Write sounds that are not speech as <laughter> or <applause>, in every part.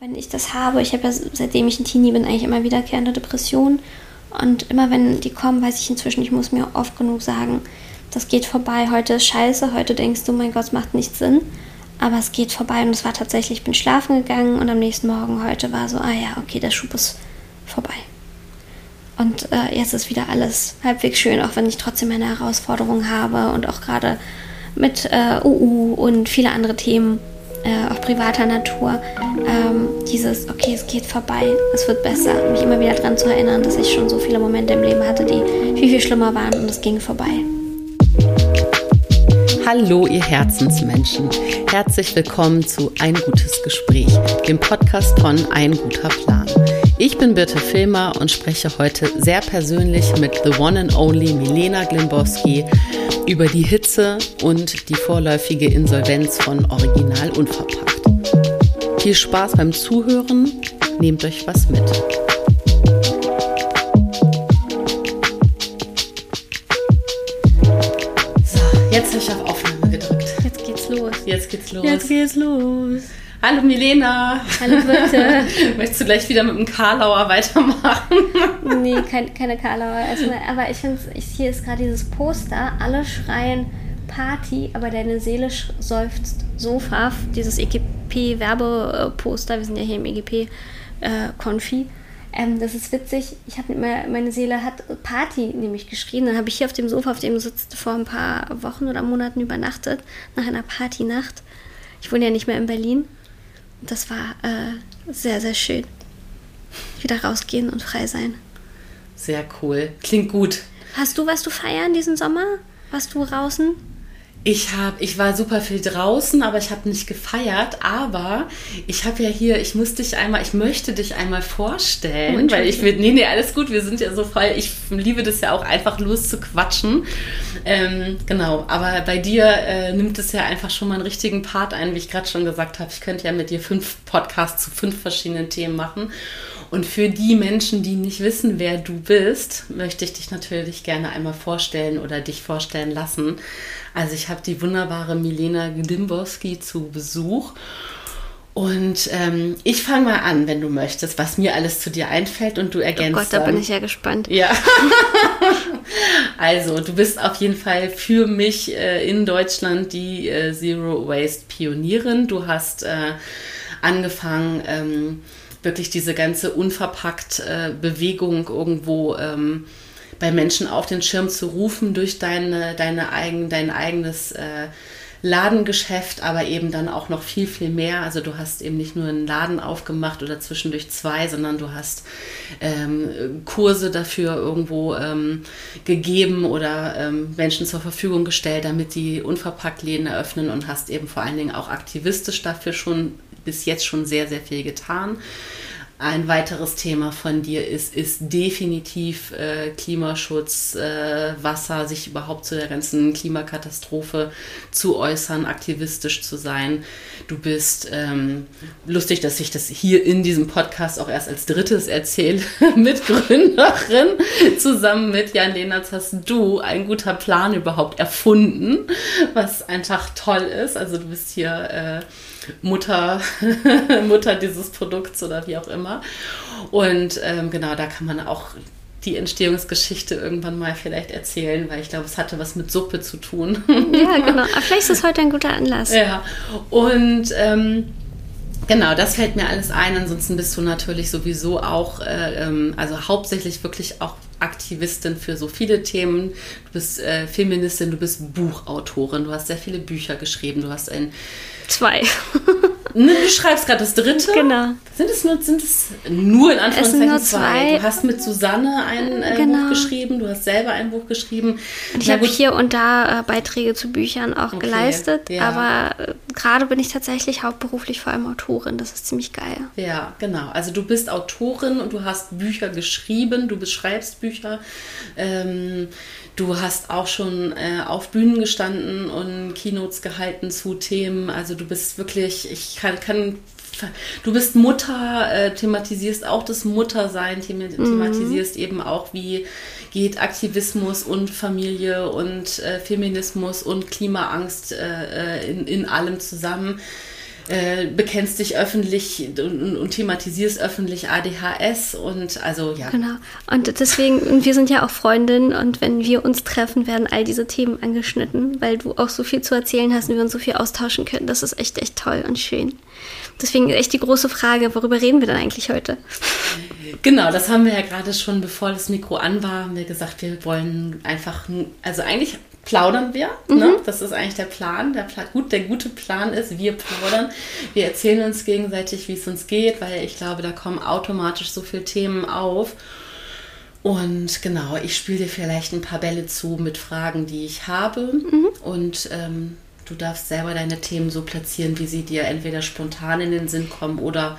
wenn ich das habe, ich habe ja seitdem ich ein Teenie bin eigentlich immer wiederkehrende Depressionen. Und immer wenn die kommen, weiß ich inzwischen, ich muss mir oft genug sagen, das geht vorbei, heute ist scheiße, heute denkst du, mein Gott, es macht nicht Sinn. Aber es geht vorbei und es war tatsächlich, ich bin schlafen gegangen und am nächsten Morgen heute war so, ah ja, okay, der Schub ist vorbei. Und äh, jetzt ist wieder alles halbwegs schön, auch wenn ich trotzdem meine Herausforderungen habe und auch gerade mit äh, UU und viele andere Themen, äh, auch privater Natur, ähm, dieses, okay, es geht vorbei, es wird besser, mich immer wieder daran zu erinnern, dass ich schon so viele Momente im Leben hatte, die viel, viel schlimmer waren und es ging vorbei. Hallo, ihr Herzensmenschen. Herzlich willkommen zu Ein gutes Gespräch, dem Podcast von Ein guter Plan. Ich bin Birte Filmer und spreche heute sehr persönlich mit The One and Only Milena Glimbowski über die Hitze und die vorläufige Insolvenz von Original Unverpackt. Viel Spaß beim Zuhören, nehmt euch was mit. So, jetzt habe ich auf Aufnahme gedrückt. Jetzt geht's los. Jetzt geht's los. Jetzt geht's los. Hallo Milena. Hallo Birte. <laughs> Möchtest du gleich wieder mit dem Karlauer weitermachen? nee, kein, keine Karlauer erstmal. Aber ich finde, hier ist gerade dieses Poster. Alle schreien Party, aber deine Seele seufzt Sofa. Dieses EGP-Werbeposter. Wir sind ja hier im EGP-Konfi. Ähm, das ist witzig. Ich habe meine Seele hat Party nämlich geschrien. Dann habe ich hier auf dem Sofa, auf dem du sitzt, vor ein paar Wochen oder Monaten übernachtet, nach einer Partynacht. Ich wohne ja nicht mehr in Berlin. Das war äh, sehr, sehr schön. Wieder rausgehen und frei sein. Sehr cool. Klingt gut. Hast du was du feiern diesen Sommer? Warst du draußen? Ich habe, ich war super viel draußen, aber ich habe nicht gefeiert. Aber ich habe ja hier, ich muss dich einmal, ich möchte dich einmal vorstellen, oh, weil ich will, nee, nee, alles gut, wir sind ja so frei. Ich liebe das ja auch einfach loszuquatschen. Ähm, genau, aber bei dir äh, nimmt es ja einfach schon mal einen richtigen Part ein, wie ich gerade schon gesagt habe. Ich könnte ja mit dir fünf Podcasts zu fünf verschiedenen Themen machen. Und für die Menschen, die nicht wissen, wer du bist, möchte ich dich natürlich gerne einmal vorstellen oder dich vorstellen lassen. Also ich habe die wunderbare Milena Gdimborski zu Besuch. Und ähm, ich fange mal an, wenn du möchtest, was mir alles zu dir einfällt und du ergänzt. Oh Gott, da bin ich ja gespannt. Ja. <laughs> also, du bist auf jeden Fall für mich äh, in Deutschland die äh, Zero Waste Pionierin. Du hast äh, angefangen, ähm, wirklich diese ganze unverpackt äh, Bewegung irgendwo ähm, bei Menschen auf den Schirm zu rufen durch deine, deine eigen, dein eigenes äh, Ladengeschäft, aber eben dann auch noch viel, viel mehr. Also du hast eben nicht nur einen Laden aufgemacht oder zwischendurch zwei, sondern du hast ähm, Kurse dafür irgendwo ähm, gegeben oder ähm, Menschen zur Verfügung gestellt, damit die unverpackt Läden eröffnen und hast eben vor allen Dingen auch aktivistisch dafür schon bis jetzt schon sehr, sehr viel getan. Ein weiteres Thema von dir ist, ist definitiv äh, Klimaschutz, äh, Wasser, sich überhaupt zu der ganzen Klimakatastrophe zu äußern, aktivistisch zu sein. Du bist ähm, lustig, dass ich das hier in diesem Podcast auch erst als drittes erzähle, <laughs> Mitgründerin. Zusammen mit Jan Lehnertz hast du ein guter Plan überhaupt erfunden, was einfach toll ist. Also du bist hier äh, Mutter, <laughs> Mutter dieses Produkts oder wie auch immer. Und ähm, genau, da kann man auch die Entstehungsgeschichte irgendwann mal vielleicht erzählen, weil ich glaube, es hatte was mit Suppe zu tun. Ja, genau. Aber vielleicht ist es heute ein guter Anlass. Ja. Und ähm, Genau, das fällt mir alles ein. Ansonsten bist du natürlich sowieso auch, äh, ähm, also hauptsächlich wirklich auch Aktivistin für so viele Themen. Du bist äh, Feministin, du bist Buchautorin, du hast sehr viele Bücher geschrieben, du hast ein Zwei. <laughs> Ne, du schreibst gerade das dritte. Genau. Sind es nur, sind es nur in Anführungszeichen nur zwei. zwei? Du hast mit Susanne ein äh, genau. Buch geschrieben, du hast selber ein Buch geschrieben. Und ich habe hier und da äh, Beiträge zu Büchern auch okay. geleistet, ja. aber äh, gerade bin ich tatsächlich hauptberuflich vor allem Autorin. Das ist ziemlich geil. Ja, genau. Also du bist Autorin und du hast Bücher geschrieben, du beschreibst Bücher. Ähm, Du hast auch schon äh, auf Bühnen gestanden und Keynotes gehalten zu Themen. Also du bist wirklich, ich kann, kann du bist Mutter, äh, thematisierst auch das Muttersein, mhm. thematisierst eben auch, wie geht Aktivismus und Familie und äh, Feminismus und Klimaangst äh, äh in, in allem zusammen. Äh, bekennst dich öffentlich und, und, thematisierst öffentlich ADHS und also ja. Genau. Und deswegen, wir sind ja auch Freundinnen und wenn wir uns treffen, werden all diese Themen angeschnitten, weil du auch so viel zu erzählen hast und wir uns so viel austauschen können. Das ist echt, echt toll und schön. Deswegen echt die große Frage, worüber reden wir denn eigentlich heute? Genau, das haben wir ja gerade schon, bevor das Mikro an war, haben wir gesagt, wir wollen einfach, also eigentlich plaudern wir. Ne? Mhm. Ne? Das ist eigentlich der Plan. Der, Plan, gut, der gute Plan ist, wir plaudern. Wir erzählen uns gegenseitig, wie es uns geht, weil ich glaube, da kommen automatisch so viele Themen auf. Und genau, ich spiele dir vielleicht ein paar Bälle zu mit Fragen, die ich habe. Mhm. Und ähm, du darfst selber deine Themen so platzieren, wie sie dir entweder spontan in den Sinn kommen oder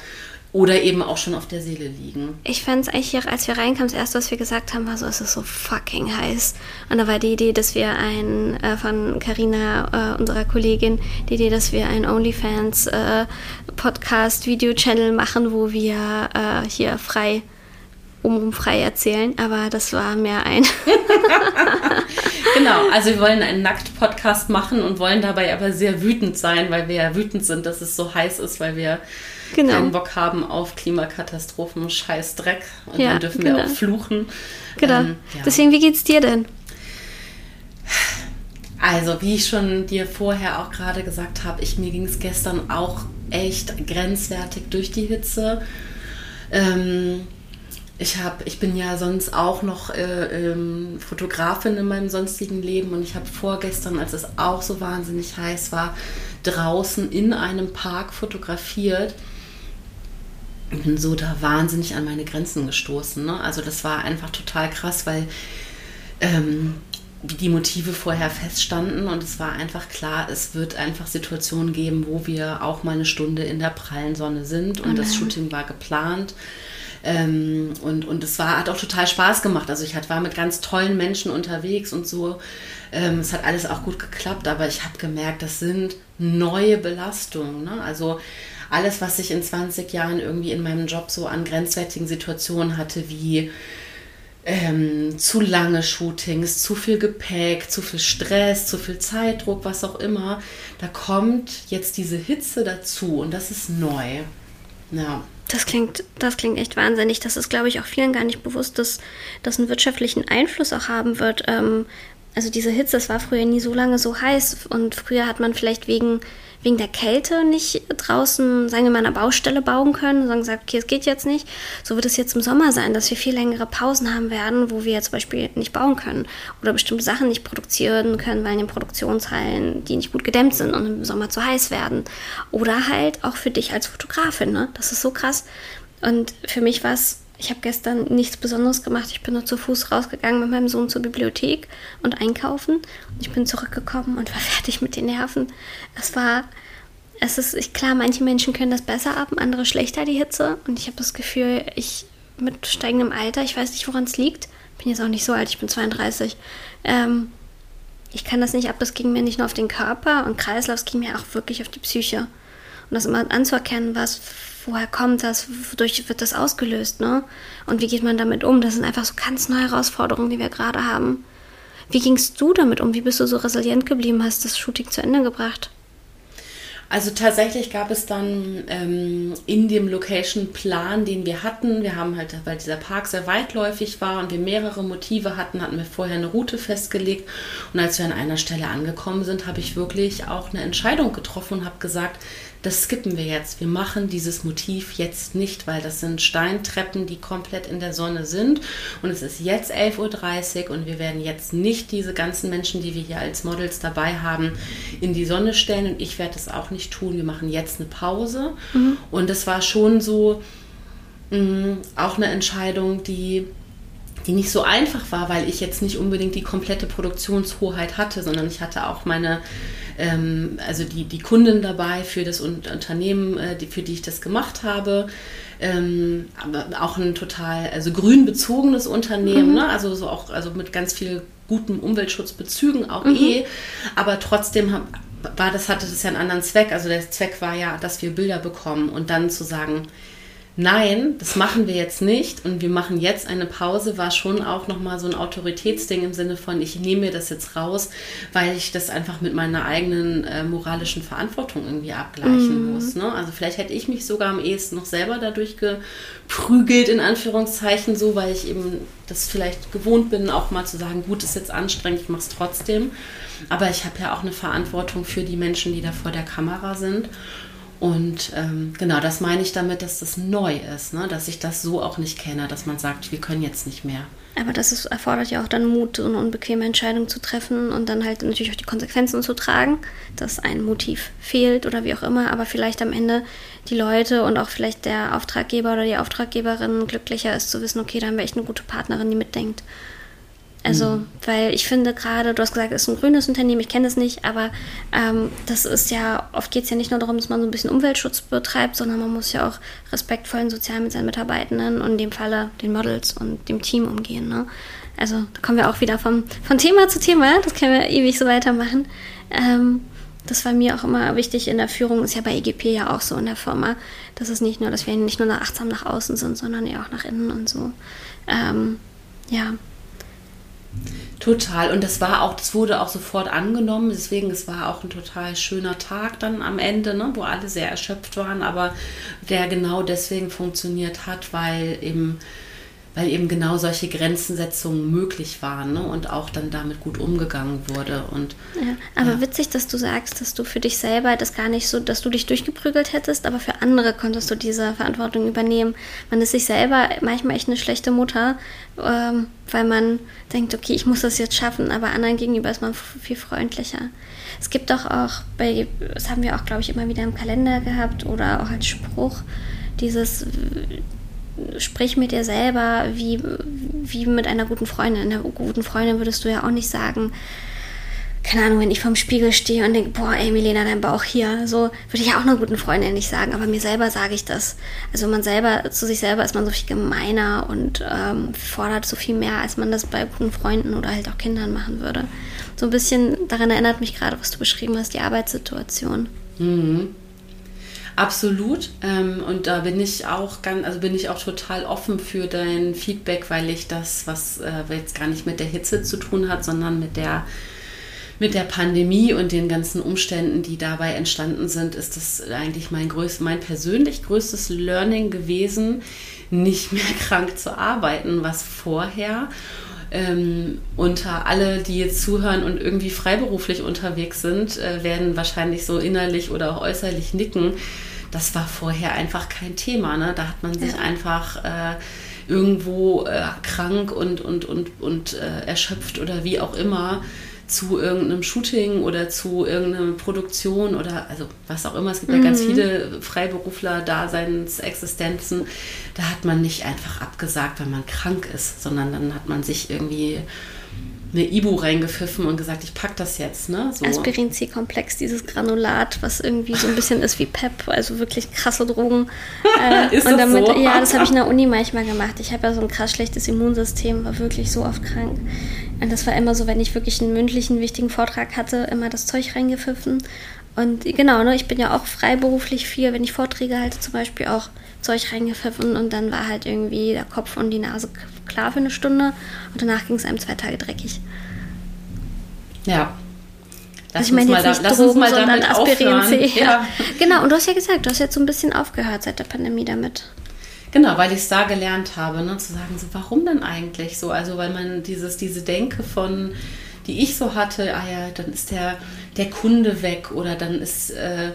oder eben auch schon auf der Seele liegen. Ich fand es eigentlich, als wir reinkamen, das erste, was wir gesagt haben, war so, es ist so fucking heiß. Und da war die Idee, dass wir ein, äh, von Carina, äh, unserer Kollegin, die Idee, dass wir ein OnlyFans äh, Podcast, Video-Channel machen, wo wir äh, hier frei um frei erzählen, aber das war mehr ein. <laughs> genau, <laughs> also wir wollen einen Nackt-Podcast machen und wollen dabei aber sehr wütend sein, weil wir ja wütend sind, dass es so heiß ist, weil wir genau. keinen Bock haben auf Klimakatastrophen, scheiß Dreck. Und ja, dann dürfen genau. wir auch fluchen. Genau. Ähm, ja. Deswegen, wie geht's dir denn? Also, wie ich schon dir vorher auch gerade gesagt habe, ich, mir ging es gestern auch echt grenzwertig durch die Hitze. Ähm, ich, hab, ich bin ja sonst auch noch äh, ähm, Fotografin in meinem sonstigen Leben und ich habe vorgestern, als es auch so wahnsinnig heiß war, draußen in einem Park fotografiert bin so da wahnsinnig an meine Grenzen gestoßen. Ne? Also das war einfach total krass, weil ähm, die Motive vorher feststanden und es war einfach klar, es wird einfach Situationen geben, wo wir auch mal eine Stunde in der prallen Sonne sind und okay. das Shooting war geplant. Ähm, und, und es war, hat auch total Spaß gemacht. Also ich war mit ganz tollen Menschen unterwegs und so. Ähm, es hat alles auch gut geklappt, aber ich habe gemerkt, das sind neue Belastungen. Ne? Also alles, was ich in 20 Jahren irgendwie in meinem Job so an grenzwertigen Situationen hatte, wie ähm, zu lange Shootings, zu viel Gepäck, zu viel Stress, zu viel Zeitdruck, was auch immer, da kommt jetzt diese Hitze dazu und das ist neu. Ja. Das klingt, das klingt echt wahnsinnig. Das ist, glaube ich, auch vielen gar nicht bewusst, dass das einen wirtschaftlichen Einfluss auch haben wird. Ähm, also diese Hitze, es war früher nie so lange so heiß und früher hat man vielleicht wegen wegen der Kälte nicht draußen, sagen wir mal, an einer Baustelle bauen können, sondern gesagt, okay, es geht jetzt nicht. So wird es jetzt im Sommer sein, dass wir viel längere Pausen haben werden, wo wir zum Beispiel nicht bauen können oder bestimmte Sachen nicht produzieren können, weil in den Produktionshallen die nicht gut gedämmt sind und im Sommer zu heiß werden. Oder halt auch für dich als Fotografin, ne? Das ist so krass. Und für mich war es ich habe gestern nichts Besonderes gemacht. Ich bin nur zu Fuß rausgegangen mit meinem Sohn zur Bibliothek und einkaufen. Und ich bin zurückgekommen und war <laughs> fertig mit den Nerven. Es war, es ist, klar, manche Menschen können das besser ab, andere schlechter, die Hitze. Und ich habe das Gefühl, ich mit steigendem Alter, ich weiß nicht, woran es liegt. Ich bin jetzt auch nicht so alt, ich bin 32. Ähm, ich kann das nicht ab, das ging mir nicht nur auf den Körper und Kreislauf, es ging mir auch wirklich auf die Psyche. Und das immer anzuerkennen, was woher kommt das, wodurch wird das ausgelöst, ne? Und wie geht man damit um? Das sind einfach so ganz neue Herausforderungen, die wir gerade haben. Wie gingst du damit um? Wie bist du so resilient geblieben, hast das Shooting zu Ende gebracht? Also tatsächlich gab es dann ähm, in dem Location-Plan, den wir hatten, wir haben halt, weil dieser Park sehr weitläufig war und wir mehrere Motive hatten, hatten wir vorher eine Route festgelegt. Und als wir an einer Stelle angekommen sind, habe ich wirklich auch eine Entscheidung getroffen und habe gesagt, das skippen wir jetzt. Wir machen dieses Motiv jetzt nicht, weil das sind Steintreppen, die komplett in der Sonne sind. Und es ist jetzt 11.30 Uhr und wir werden jetzt nicht diese ganzen Menschen, die wir hier als Models dabei haben, in die Sonne stellen. Und ich werde das auch nicht tun. Wir machen jetzt eine Pause. Mhm. Und das war schon so mh, mm, auch eine Entscheidung, die die nicht so einfach war, weil ich jetzt nicht unbedingt die komplette Produktionshoheit hatte, sondern ich hatte auch meine ähm, also die, die Kunden dabei für das Unternehmen, äh, die, für die ich das gemacht habe. Ähm, aber auch ein total, also grün bezogenes Unternehmen, mhm. ne? also so auch also mit ganz viel guten Umweltschutzbezügen auch mhm. eh, aber trotzdem hab, war das, hatte das ja einen anderen Zweck. Also der Zweck war ja, dass wir Bilder bekommen und dann zu sagen, nein, das machen wir jetzt nicht und wir machen jetzt eine Pause, war schon auch nochmal so ein Autoritätsding im Sinne von, ich nehme mir das jetzt raus, weil ich das einfach mit meiner eigenen äh, moralischen Verantwortung irgendwie abgleichen mm. muss. Ne? Also vielleicht hätte ich mich sogar am ehesten noch selber dadurch geprügelt, in Anführungszeichen, so, weil ich eben das vielleicht gewohnt bin, auch mal zu sagen, gut, ist jetzt anstrengend, ich mache es trotzdem. Aber ich habe ja auch eine Verantwortung für die Menschen, die da vor der Kamera sind. Und ähm, genau, das meine ich damit, dass das neu ist, ne? dass ich das so auch nicht kenne, dass man sagt, wir können jetzt nicht mehr. Aber das ist, erfordert ja auch dann Mut, so eine unbequeme Entscheidung zu treffen und dann halt natürlich auch die Konsequenzen zu tragen, dass ein Motiv fehlt oder wie auch immer, aber vielleicht am Ende die Leute und auch vielleicht der Auftraggeber oder die Auftraggeberin glücklicher ist zu wissen, okay, da haben wir echt eine gute Partnerin, die mitdenkt. Also, mhm. weil ich finde gerade, du hast gesagt, es ist ein grünes Unternehmen, ich kenne es nicht, aber ähm, das ist ja, oft geht es ja nicht nur darum, dass man so ein bisschen Umweltschutz betreibt, sondern man muss ja auch respektvoll und sozial mit seinen Mitarbeitenden und in dem Falle den Models und dem Team umgehen. Ne? Also, da kommen wir auch wieder vom, von Thema zu Thema, das können wir ewig so weitermachen. Ähm, das war mir auch immer wichtig in der Führung, ist ja bei EGP ja auch so in der Firma, dass es nicht nur, dass wir nicht nur achtsam nach außen sind, sondern ja auch nach innen und so. Ähm, ja, Total. Und das war auch, das wurde auch sofort angenommen. Deswegen, es war auch ein total schöner Tag dann am Ende, ne, wo alle sehr erschöpft waren, aber der genau deswegen funktioniert hat, weil eben weil eben genau solche Grenzensetzungen möglich waren ne? und auch dann damit gut umgegangen wurde. Und, ja, aber ja. witzig, dass du sagst, dass du für dich selber das gar nicht so, dass du dich durchgeprügelt hättest, aber für andere konntest du diese Verantwortung übernehmen. Man ist sich selber manchmal echt eine schlechte Mutter, ähm, weil man denkt, okay, ich muss das jetzt schaffen, aber anderen gegenüber ist man viel freundlicher. Es gibt doch auch, bei, das haben wir auch, glaube ich, immer wieder im Kalender gehabt oder auch als Spruch, dieses sprich mit dir selber wie, wie mit einer guten Freundin. Einer guten Freundin würdest du ja auch nicht sagen, keine Ahnung, wenn ich vorm Spiegel stehe und denke, boah, ey, Milena, dein Bauch hier, so würde ich ja auch einer guten Freundin nicht sagen, aber mir selber sage ich das. Also man selber, zu sich selber ist man so viel gemeiner und ähm, fordert so viel mehr, als man das bei guten Freunden oder halt auch Kindern machen würde. So ein bisschen daran erinnert mich gerade, was du beschrieben hast, die Arbeitssituation. Mhm. Absolut. Ähm, und da bin ich auch ganz, also bin ich auch total offen für dein Feedback, weil ich das, was äh, jetzt gar nicht mit der Hitze zu tun hat, sondern mit der mit der Pandemie und den ganzen Umständen, die dabei entstanden sind, ist das eigentlich mein, größ mein persönlich größtes Learning gewesen, nicht mehr <laughs> krank zu arbeiten, was vorher ähm, unter alle, die jetzt zuhören und irgendwie freiberuflich unterwegs sind, äh, werden wahrscheinlich so innerlich oder auch äußerlich nicken das war vorher einfach kein Thema. Ne? Da hat man sich ja. einfach äh, irgendwo äh, krank und, und, und, und äh, erschöpft oder wie auch immer zu irgendeinem Shooting oder zu irgendeiner Produktion oder also was auch immer. Es gibt mhm. ja ganz mhm. viele Freiberufler, Daseinsexistenzen. Da hat man nicht einfach abgesagt, wenn man krank ist, sondern dann hat man sich irgendwie eine Ibu reingepfiffen und gesagt, ich pack das jetzt. Ne? So. Aspirin-C-Komplex, dieses Granulat, was irgendwie so ein bisschen ist wie PEP, also wirklich krasse Drogen. <laughs> Äh, ist und damit, so? Ja, das habe ich in der Uni manchmal gemacht. Ich habe ja so ein krass schlechtes Immunsystem, war wirklich so oft krank. Und das war immer so, wenn ich wirklich einen mündlichen, wichtigen Vortrag hatte, immer das Zeug reingepfiffen. Und genau, ne, ich bin ja auch freiberuflich viel, wenn ich Vorträge halte, zum Beispiel auch Zeug reingepfiffen und dann war halt irgendwie der Kopf und die Nase klar für eine Stunde und danach ging es einem zwei Tage dreckig. Ja. Lass also ich meine jetzt nicht da, Drogen, sondern Aspirin. Ja. ja. <laughs> Genau, und du hast ja gesagt, du hast jetzt so ein bisschen aufgehört seit der Pandemie damit. Genau, weil ich es da gelernt habe, ne, zu sagen, so, warum denn eigentlich so? Also, weil man dieses, diese Denke von, die ich so hatte, ah ja, dann ist der, der Kunde weg oder dann ist, äh,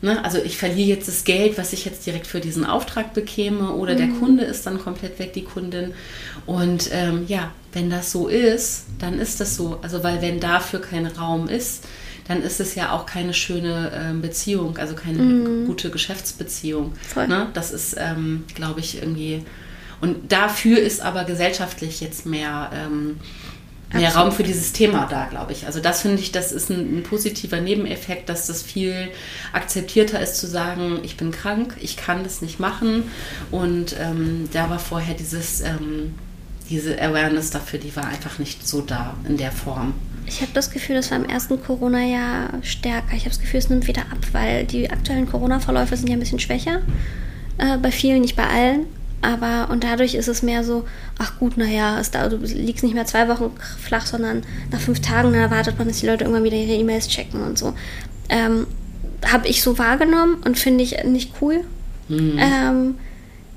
Ne? Also ich verliere jetzt das Geld, was ich jetzt direkt für diesen Auftrag bekäme oder mhm. der Kunde ist dann komplett weg, die Kundin. Und ähm, ja, wenn das so ist, dann ist das so. Also weil wenn dafür kein Raum ist, dann ist es ja auch keine schöne ähm, Beziehung, also keine mhm. gute Geschäftsbeziehung. Ne? Das ist, ähm, glaube ich, irgendwie. Und dafür ist aber gesellschaftlich jetzt mehr ähm, mehr Raum für dieses Thema da, glaube ich. Also das finde ich, das ist ein, ein, positiver Nebeneffekt, dass das viel akzeptierter ist zu sagen, ich bin krank, ich kann das nicht machen. Und ähm, da war vorher dieses, ähm, diese Awareness dafür, die war einfach nicht so da in der Form. Ich habe das Gefühl, das war im ersten Corona-Jahr stärker. Ich habe das Gefühl, es nimmt wieder ab, weil die aktuellen Corona-Verläufe sind ja ein bisschen schwächer. äh, bei vielen, nicht bei allen. Aber und dadurch ist es mehr so, ach gut, naja, du liegst nicht mehr zwei Wochen flach, sondern nach fünf Tagen dann erwartet man, dass die Leute irgendwann wieder ihre E-Mails checken und so. Ähm, Habe ich so wahrgenommen und finde ich nicht cool. Mhm. Ähm,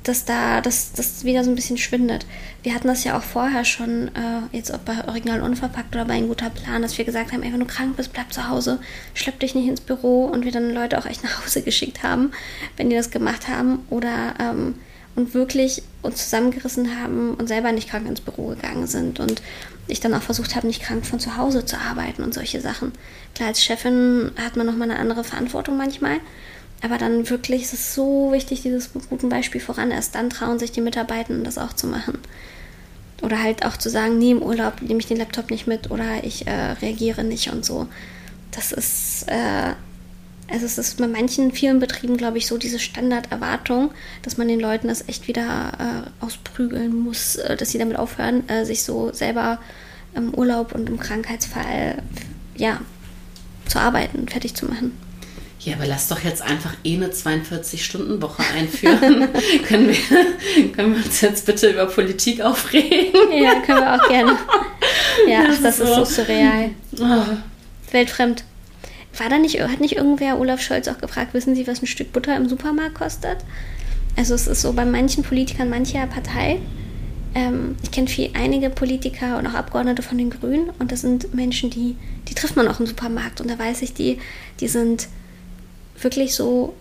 dass da dass das wieder so ein bisschen schwindet. Wir hatten das ja auch vorher schon, äh, jetzt ob bei Original Unverpackt oder bei ein guter Plan, dass wir gesagt haben, ey, wenn du krank bist, bleib zu Hause, schlepp dich nicht ins Büro und wir dann Leute auch echt nach Hause <laughs> geschickt haben, wenn die das gemacht haben oder ähm, und wirklich uns zusammengerissen haben und selber nicht krank ins Büro gegangen sind und ich dann auch versucht habe, nicht krank von zu Hause zu arbeiten und solche Sachen. Klar, als Chefin hat man nochmal eine andere Verantwortung manchmal, aber dann wirklich ist es so wichtig, dieses guten Beispiel voran. Erst dann trauen sich die Mitarbeitenden, das auch zu machen. Oder halt auch zu sagen, nee, im Urlaub nehme ich den Laptop nicht mit oder ich äh, reagiere nicht und so. Das ist, äh, also es ist bei manchen vielen Betrieben, glaube ich, so diese Standarderwartung, dass man den Leuten das echt wieder äh, ausprügeln muss, äh, dass sie damit aufhören, äh, sich so selber im Urlaub und im Krankheitsfall ja, zu arbeiten, fertig zu machen. Ja, aber lass doch jetzt einfach eh eine 42-Stunden-Woche einführen. <laughs> können, wir, können wir uns jetzt bitte über Politik aufregen? ja, können wir auch gerne. Ja, das, ach, das ist, so. ist so surreal. Oh. Weltfremd. War da nicht, hat nicht irgendwer Olaf Scholz auch gefragt, wissen Sie, was ein Stück Butter im Supermarkt kostet? Also es ist so bei manchen Politikern mancher Partei. Ähm, ich kenne viel einige Politiker und auch Abgeordnete von den Grünen und das sind Menschen, die, die trifft man auch im Supermarkt und da weiß ich, die, die sind wirklich so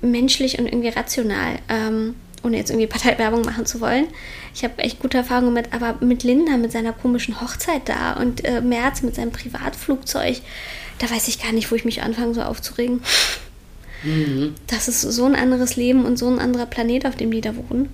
menschlich und irgendwie rational, ähm, ohne jetzt irgendwie <laughs> Parteiwerbung machen zu wollen. Ich habe echt gute Erfahrungen mit, aber mit Linda, mit seiner komischen Hochzeit da und äh, Merz mit seinem Privatflugzeug, da weiß ich gar nicht, wo ich mich anfange, so aufzuregen. Mhm. Das ist so ein anderes Leben und so ein anderer Planet, auf dem die da wohnen.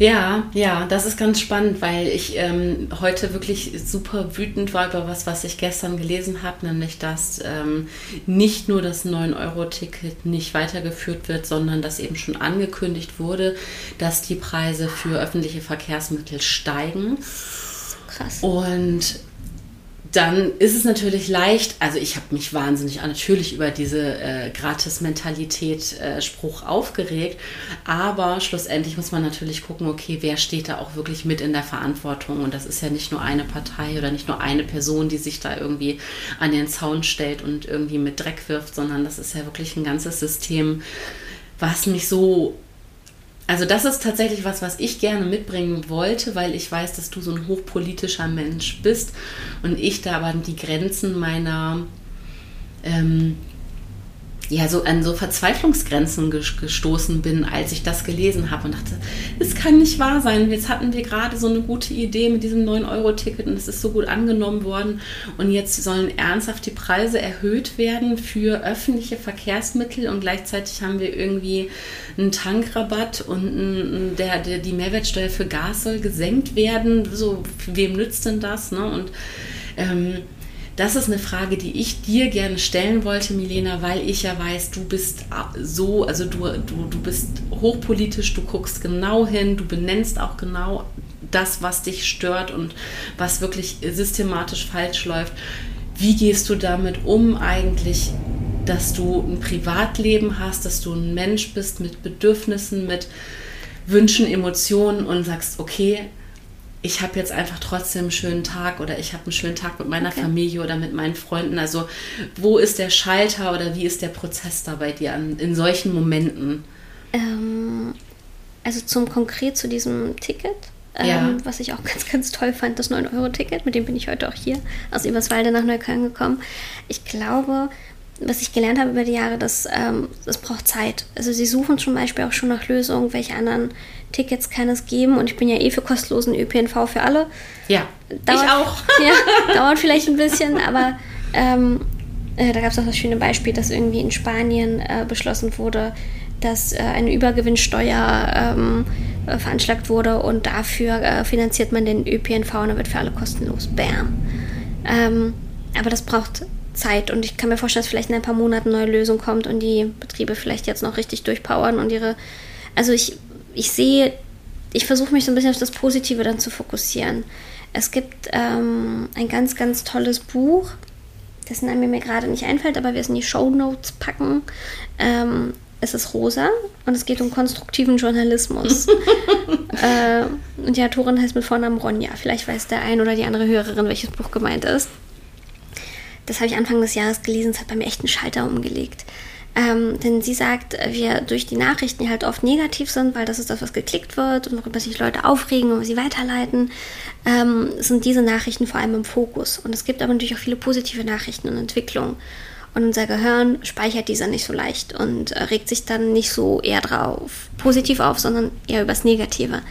Ja, ja, das ist ganz spannend, weil ich ähm, heute wirklich super wütend war über was, was ich gestern gelesen habe, nämlich dass ähm, nicht nur das 9-Euro-Ticket nicht weitergeführt wird, sondern dass eben schon angekündigt wurde, dass die Preise für öffentliche Verkehrsmittel steigen. Krass. Und dann ist es natürlich leicht, also ich habe mich wahnsinnig natürlich über diese äh, Gratis-Mentalität-Spruch äh, aufgeregt, aber schlussendlich muss man natürlich gucken, okay, wer steht da auch wirklich mit in der Verantwortung? Und das ist ja nicht nur eine Partei oder nicht nur eine Person, die sich da irgendwie an den Zaun stellt und irgendwie mit Dreck wirft, sondern das ist ja wirklich ein ganzes System, was mich so also das ist tatsächlich was, was ich gerne mitbringen wollte, weil ich weiß, dass du so ein hochpolitischer Mensch bist und ich da aber die Grenzen meiner ähm, ja, so an so Verzweiflungsgrenzen gestoßen bin, als ich das gelesen habe und dachte, es kann nicht wahr sein. Jetzt hatten wir gerade so eine gute Idee mit diesem 9-Euro-Ticket und es ist so gut angenommen worden und jetzt sollen ernsthaft die Preise erhöht werden für öffentliche Verkehrsmittel und gleichzeitig haben wir irgendwie einen Tankrabatt und ein, der, der, die Mehrwertsteuer für Gas soll gesenkt werden. So, wem nützt denn das? Ne? Und ähm, das ist eine Frage, die ich dir gerne stellen wollte, Milena, weil ich ja weiß, du bist so, also du, du, du bist hochpolitisch, du guckst genau hin, du benennst auch genau das, was dich stört und was wirklich systematisch falsch läuft. Wie gehst du damit um eigentlich, dass du ein Privatleben hast, dass du ein Mensch bist mit Bedürfnissen, mit Wünschen, Emotionen und sagst, okay, ich habe jetzt einfach trotzdem einen schönen Tag oder ich habe einen schönen Tag mit meiner okay. Familie oder mit meinen Freunden. Also wo ist der Schalter oder wie ist der Prozess da bei dir an, in solchen Momenten? Ähm, also zum konkret zu diesem Ticket. Ähm, ja. was ich auch ganz, ganz toll fand, das 9-Euro-Ticket, mit dem bin ich heute auch hier aus Eberswalde nach Neukölln gekommen. Ich glaube, was ich gelernt habe über die Jahre, dass ähm, das braucht Zeit. Also sie suchen zum Beispiel auch schon nach Lösungen, welche anderen Tickets kann es geben und ich bin ja eh für kostenlosen ÖPNV für alle. Ja, dauert, ich auch. <laughs> ja, <laughs> dauert vielleicht ein bisschen, aber ähm, äh, da gab es auch das schöne Beispiel, dass irgendwie in Spanien äh, beschlossen wurde, dass äh, eine Übergewinnsteuer ähm, äh, veranschlagt wurde und dafür äh, finanziert man den ÖPNV und er wird für alle kostenlos. Bam. Ähm, aber das braucht Zeit und ich kann mir vorstellen, dass vielleicht in ein paar Monaten eine neue Lösung kommt und die Betriebe vielleicht jetzt noch richtig durchpowern und ihre. Also ich ich sehe, ich versuche mich so ein bisschen auf das Positive dann zu fokussieren. Es gibt ähm, ein ganz, ganz tolles Buch, dessen Name mir gerade nicht einfällt, aber wir es in die Show Notes packen. Ähm, es ist rosa und es geht um konstruktiven Journalismus. <laughs> äh, und die Autorin heißt mit Vornamen Ronja. Vielleicht weiß der ein oder die andere Hörerin, welches Buch gemeint ist. Das habe ich Anfang des Jahres gelesen, es hat bei mir echt einen Schalter umgelegt. Ähm, denn sie sagt, wir durch die Nachrichten, die halt oft negativ sind, weil das ist das, was geklickt wird und worüber sich Leute aufregen und sie weiterleiten, ähm, sind diese Nachrichten vor allem im Fokus. Und es gibt aber natürlich auch viele positive Nachrichten und Entwicklungen. Und unser Gehirn speichert diese nicht so leicht und äh, regt sich dann nicht so eher drauf positiv auf, sondern eher übers Negative.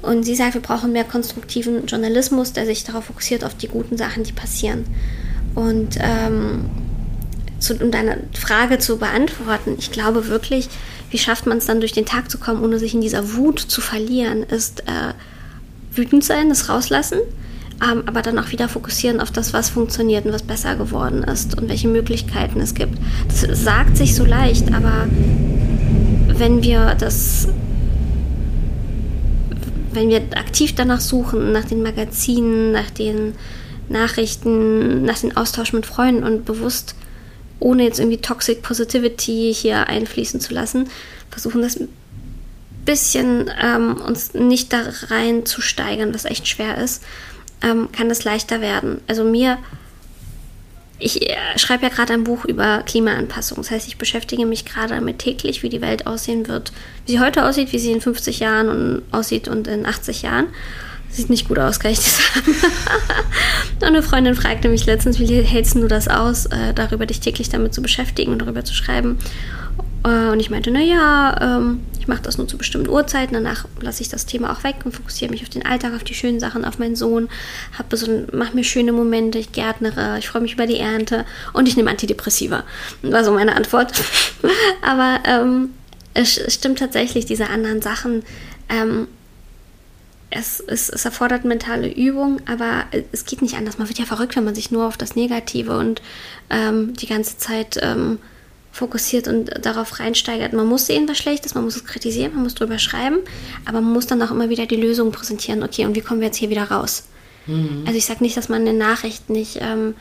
Und sie sagt, wir brauchen mehr konstruktiven Journalismus, der sich darauf fokussiert, auf die guten Sachen, die passieren. Und ähm, zu, um deine Frage zu beantworten, ich glaube wirklich, wie schafft man es dann durch den Tag zu kommen, ohne sich in dieser Wut zu verlieren, ist äh, wütend sein, das rauslassen, ähm, aber dann auch wieder fokussieren auf das, was funktioniert und was besser geworden ist und welche Möglichkeiten es gibt. Das sagt sich so leicht, aber wenn wir das wenn wir aktiv danach suchen, nach den Magazinen, nach den Nachrichten, nach dem Austausch mit Freunden und bewusst, ohne jetzt irgendwie Toxic Positivity hier einfließen zu lassen, versuchen das ein bisschen ähm, uns nicht da rein zu steigern, was echt schwer ist, ähm, kann das leichter werden. Also mir, ich äh, schreibe ja gerade ein Buch über Klimaanpassung. Das heißt, ich beschäftige mich gerade damit täglich, wie die Welt aussehen wird, wie sie heute aussieht, wie sie in 50 Jahren aussieht und in 80 Jahren. Sieht nicht gut aus, kann ich dir sagen. und <laughs> eine Freundin fragte mich letztens, wie hältst du das aus, äh, darüber dich täglich damit zu beschäftigen und darüber zu schreiben? Äh, und ich meinte, naja, ähm, ich mache das nur zu bestimmten Uhrzeiten, danach lasse ich das Thema auch weg und fokussiere mich auf den Alltag, auf die schönen Sachen, auf meinen Sohn, so, mache mir schöne Momente, ich gärtnere, ich freue mich über die Ernte und ich nehme Antidepressiva. War so meine Antwort. <laughs> Aber ähm, es stimmt tatsächlich, diese anderen Sachen. Ähm, es, es, es, erfordert mentale Übung, aber es geht nicht anders. Man wird ja verrückt, wenn man sich nur auf das Negative und ähm, die ganze Zeit ähm, fokussiert und darauf reinsteigert. Man muss sehen, was schlecht ist, man muss es kritisieren, man muss drüber schreiben, aber man muss dann auch immer wieder die Lösung präsentieren. Okay, und wie kommen wir jetzt hier wieder raus? Mhm. Also ich sage nicht, dass man in den Nachrichten nicht ähm,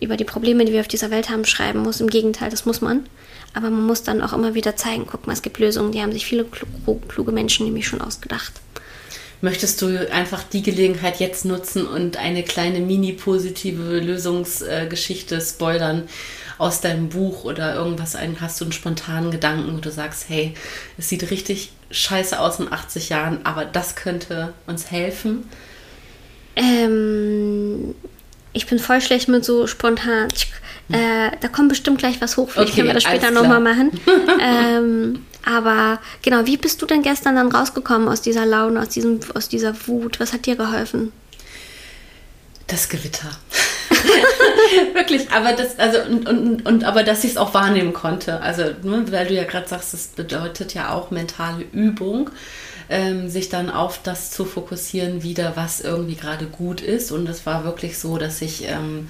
über die Probleme, die wir auf dieser Welt haben, schreiben muss. Im Gegenteil, das muss man. Aber man muss dann auch immer wieder zeigen, guck mal, es gibt Lösungen, die haben sich viele kluge Menschen nämlich schon ausgedacht möchtest du einfach die Gelegenheit jetzt nutzen und eine kleine mini-positive Lösungsgeschichte spoilern aus deinem Buch oder irgendwas ein, hast du einen spontanen Gedanken, wo du sagst, hey, es sieht richtig scheiße aus in 80 Jahren, aber das könnte uns helfen? Ähm, ich bin voll schlecht mit so spontan. Äh, da kommt bestimmt gleich was hoch. Vielleicht okay, können wir das später nochmal machen. <laughs> ähm, aber genau, wie bist du denn gestern dann rausgekommen aus dieser Laune, aus, diesem, aus dieser Wut? Was hat dir geholfen? Das Gewitter. <laughs> Wirklich, aber das, also, und, und, und aber dass ich es auch wahrnehmen konnte. Also, ne, weil du ja gerade sagst, das bedeutet ja auch mentale Übung, ähm, sich dann auf das zu fokussieren, wieder, was irgendwie gerade gut ist. Und es war wirklich so, dass ich ähm,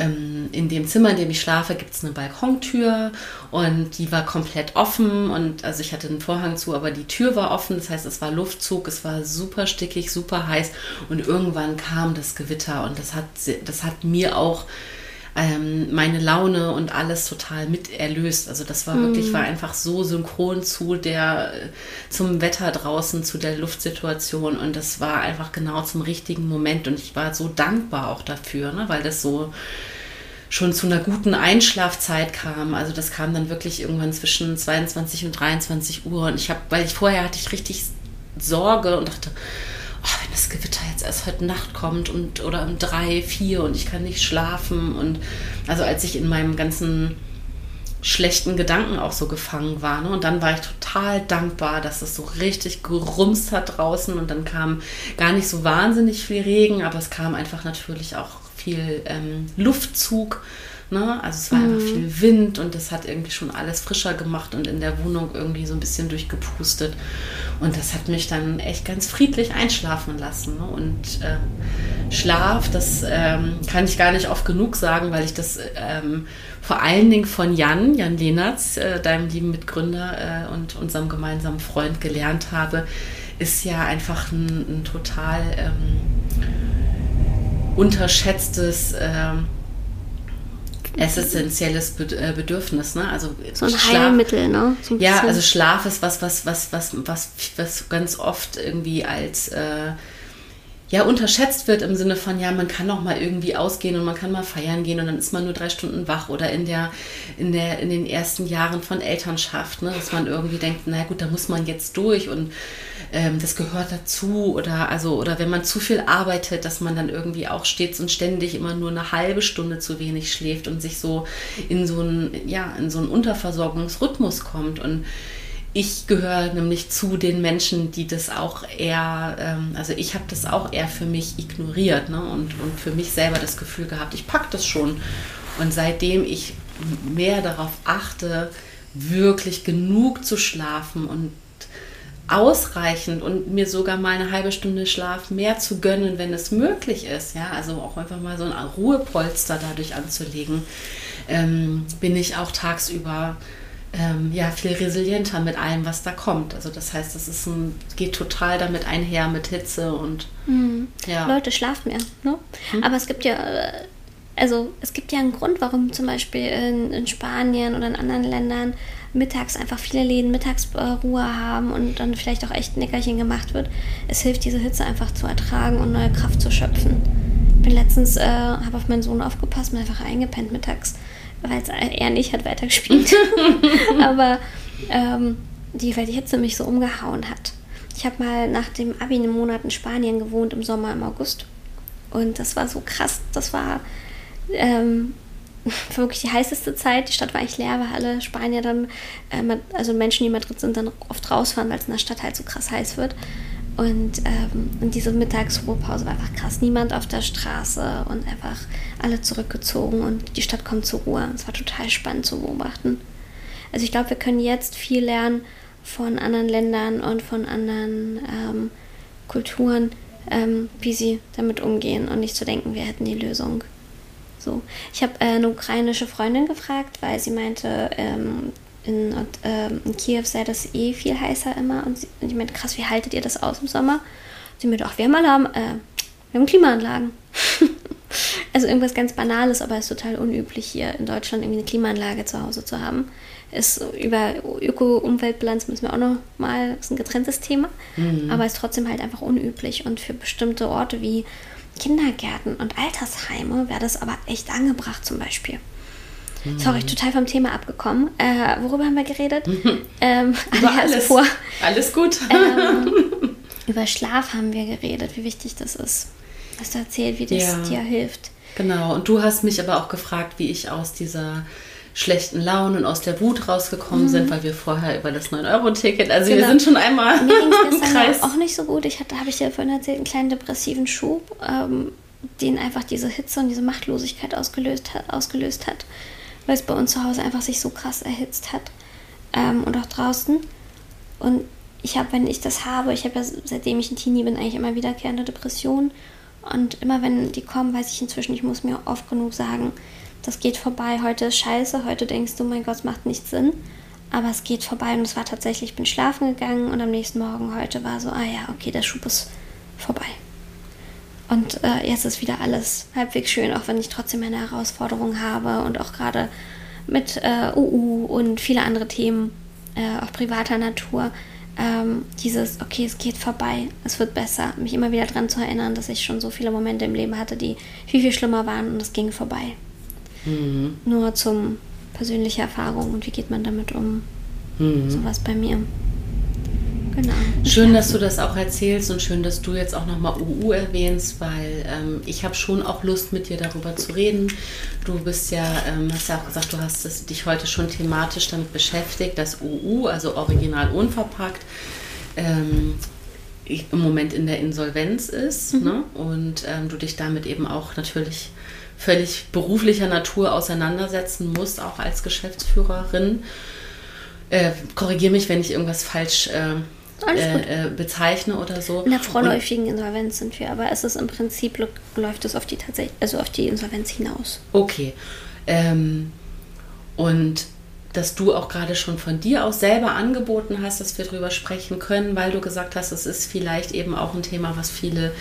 ähm, in dem Zimmer, in dem ich schlafe, gibt es eine Balkontür und die war komplett offen und also ich hatte einen Vorhang zu, aber die Tür war offen, das heißt, es war Luftzug, es war super stickig, super heiß und irgendwann kam das Gewitter und das hat, das hat mir auch ähm, meine Laune und alles total mit erlöst. Also das war wirklich, mhm. war einfach so synchron zu der, zum Wetter draußen, zu der Luftsituation und das war einfach genau zum richtigen Moment und ich war so dankbar auch dafür, ne, weil das so schon zu einer guten Einschlafzeit kam. Also das kam dann wirklich irgendwann zwischen 22 und 23 Uhr und ich habe, weil ich vorher hatte ich richtig Sorge und dachte, oh, wenn das Gewitter jetzt erst heute Nacht kommt und oder um drei, vier und ich kann nicht schlafen. Und also als ich in meinem ganzen schlechten Gedanken auch so gefangen war. Ne? Und dann war ich total dankbar, dass es so richtig gerumst hat draußen und dann kam gar nicht so wahnsinnig viel Regen, aber es kam einfach natürlich auch viel ähm, Luftzug Ne? Also es war mhm. einfach viel Wind und das hat irgendwie schon alles frischer gemacht und in der Wohnung irgendwie so ein bisschen durchgepustet. Und das hat mich dann echt ganz friedlich einschlafen lassen. Ne? Und äh, Schlaf, das ähm, kann ich gar nicht oft genug sagen, weil ich das ähm, vor allen Dingen von Jan, Jan Lehnertz, äh, deinem lieben Mitgründer äh, und unserem gemeinsamen Freund gelernt habe, ist ja einfach ein, ein total ähm, unterschätztes ähm, essentielles äh, Bedürfnis, ne? Also so ein Schlaf, Heilmittel, ne? So ja, also Schlaf ist was, was, was, was, was, was ganz oft irgendwie als äh, ja unterschätzt wird im Sinne von, ja, man kann auch mal irgendwie ausgehen und man kann mal feiern gehen und dann ist man nur drei Stunden wach oder in der, in der, in den ersten Jahren von Elternschaft, ne, dass man irgendwie denkt, na gut, da muss man jetzt durch und ähm, das gehört dazu oder also, oder wenn man zu viel arbeitet, dass man dann irgendwie auch stets und ständig immer nur eine halbe Stunde zu wenig schläft und sich so in so einen, ja, in so einen Unterversorgungsrhythmus kommt und ich gehöre nämlich zu den Menschen, die das auch eher, ähm, also ich habe das auch eher für mich ignoriert ne? und, und für mich selber das Gefühl gehabt, ich packe das schon. Und seitdem ich mehr darauf achte, wirklich genug zu schlafen und ausreichend und mir sogar mal eine halbe Stunde Schlaf mehr zu gönnen, wenn es möglich ist, ja, also auch einfach mal so ein Ruhepolster dadurch anzulegen, ähm, bin ich auch tagsüber ähm, ja, viel resilienter mit allem, was da kommt. Also das heißt, es ist ein, geht total damit einher mit Hitze und mhm. ja. Leute schlafen mehr. Ne? Mhm. Aber es gibt ja, äh, also es gibt ja einen Grund, warum zum Beispiel in, in Spanien oder in anderen Ländern mittags einfach viele Läden Mittagsruhe haben und dann vielleicht auch echt ein Nickerchen gemacht wird. Es hilft, diese Hitze einfach zu ertragen und neue Kraft zu schöpfen. Ich bin letztens, äh, habe auf meinen Sohn aufgepasst und einfach eingepennt mittags weil er nicht hat weitergespielt. <laughs> Aber ähm, die, weil die Hitze mich so umgehauen hat. Ich habe mal nach dem Abi einen Monat in Spanien gewohnt, im Sommer, im August. Und das war so krass. Das war ähm, <laughs> wirklich die heißeste Zeit. Die Stadt war eigentlich leer, weil alle Spanier dann, äh, also Menschen, die in Madrid sind, dann oft rausfahren, weil es in der Stadt halt so krass heiß wird. Und, ähm, und diese Mittagsruhepause war einfach krass. Niemand auf der Straße und einfach alle zurückgezogen und die Stadt kommt zur Ruhe. Es war total spannend zu beobachten. Also ich glaube, wir können jetzt viel lernen von anderen Ländern und von anderen ähm, Kulturen, ähm, wie sie damit umgehen und nicht zu denken, wir hätten die Lösung. So. Ich habe äh, eine ukrainische Freundin gefragt, weil sie meinte, ähm, in, ähm, in Kiew sei das eh viel heißer immer. Und, sie, und ich meinte, krass, wie haltet ihr das aus im Sommer? Sie meinte, ach, wir haben Alarm, äh, wir haben Klimaanlagen. <laughs> also irgendwas ganz Banales, aber es ist total unüblich hier in Deutschland irgendwie eine Klimaanlage zu Hause zu haben. Ist über Öko-Umweltbilanz müssen wir auch noch mal, ist ein getrenntes Thema, mhm. aber ist trotzdem halt einfach unüblich und für bestimmte Orte wie Kindergärten und Altersheime wäre das aber echt angebracht zum Beispiel. Sorry, total vom Thema abgekommen. Äh, worüber haben wir geredet? <laughs> Ähm, über alles. Vor. Alles gut. Ähm, <laughs> über Schlaf haben wir geredet, wie wichtig das ist. Hast du erzählt, wie das ja. dir hilft. Genau, und du hast mich aber auch gefragt, wie ich aus dieser schlechten Laune und aus der Wut rausgekommen mhm. sind, weil wir vorher über das 9-Euro-Ticket, also genau. wir sind schon einmal Mir <laughs> im Kreis. auch nicht so gut. Ich hatte, habe ich dir vorhin erzählt, einen kleinen depressiven Schub, ähm, den einfach diese Hitze und diese Machtlosigkeit ausgelöst hat. Ausgelöst hat weil es bei uns zu Hause einfach sich so krass erhitzt hat. Ähm, und auch draußen. Und ich habe, wenn ich das habe, ich habe ja seitdem ich ein Teenie bin, eigentlich immer wiederkehrende Depressionen. Und immer wenn die kommen, weiß ich inzwischen, ich muss mir oft genug sagen, das geht vorbei, heute ist scheiße, heute denkst du, mein Gott, es macht nicht Sinn. Aber es geht vorbei und es war tatsächlich, ich bin schlafen gegangen und am nächsten Morgen heute war so, ah ja, okay, der Schub ist vorbei. Und äh, jetzt ist wieder alles halbwegs schön, auch wenn ich trotzdem meine Herausforderungen habe und auch gerade mit äh, UU und viele andere Themen, äh, auch privater Natur, ähm, dieses, okay, es geht vorbei, es wird besser, mich immer wieder daran zu erinnern, dass ich schon so viele Momente im Leben hatte, die viel, viel schlimmer waren und es ging vorbei. Mhm. Nur zum persönliche Erfahrung und wie geht man damit um. Mhm. Sowas bei mir. Genau. Schön, dass du das auch erzählst und schön, dass du jetzt auch nochmal UU erwähnst, weil ähm, ich habe schon auch Lust, mit dir darüber zu reden. Du bist ja, ähm, hast ja auch gesagt, du hast das, dich heute schon thematisch damit beschäftigt, dass UU, also original unverpackt, ähm, im Moment in der Insolvenz ist mhm. ne? und ähm, du dich damit eben auch natürlich völlig beruflicher Natur auseinandersetzen musst, auch als Geschäftsführerin. Äh, Korrigiere mich, wenn ich irgendwas falsch äh, äh, äh, bezeichne oder so. In der vorläufigen und, Insolvenz sind wir, aber es ist im Prinzip läuft es auf die also auf die Insolvenz hinaus. Okay. Ähm, und dass du auch gerade schon von dir aus selber angeboten hast, dass wir darüber sprechen können, weil du gesagt hast, es ist vielleicht eben auch ein Thema, was viele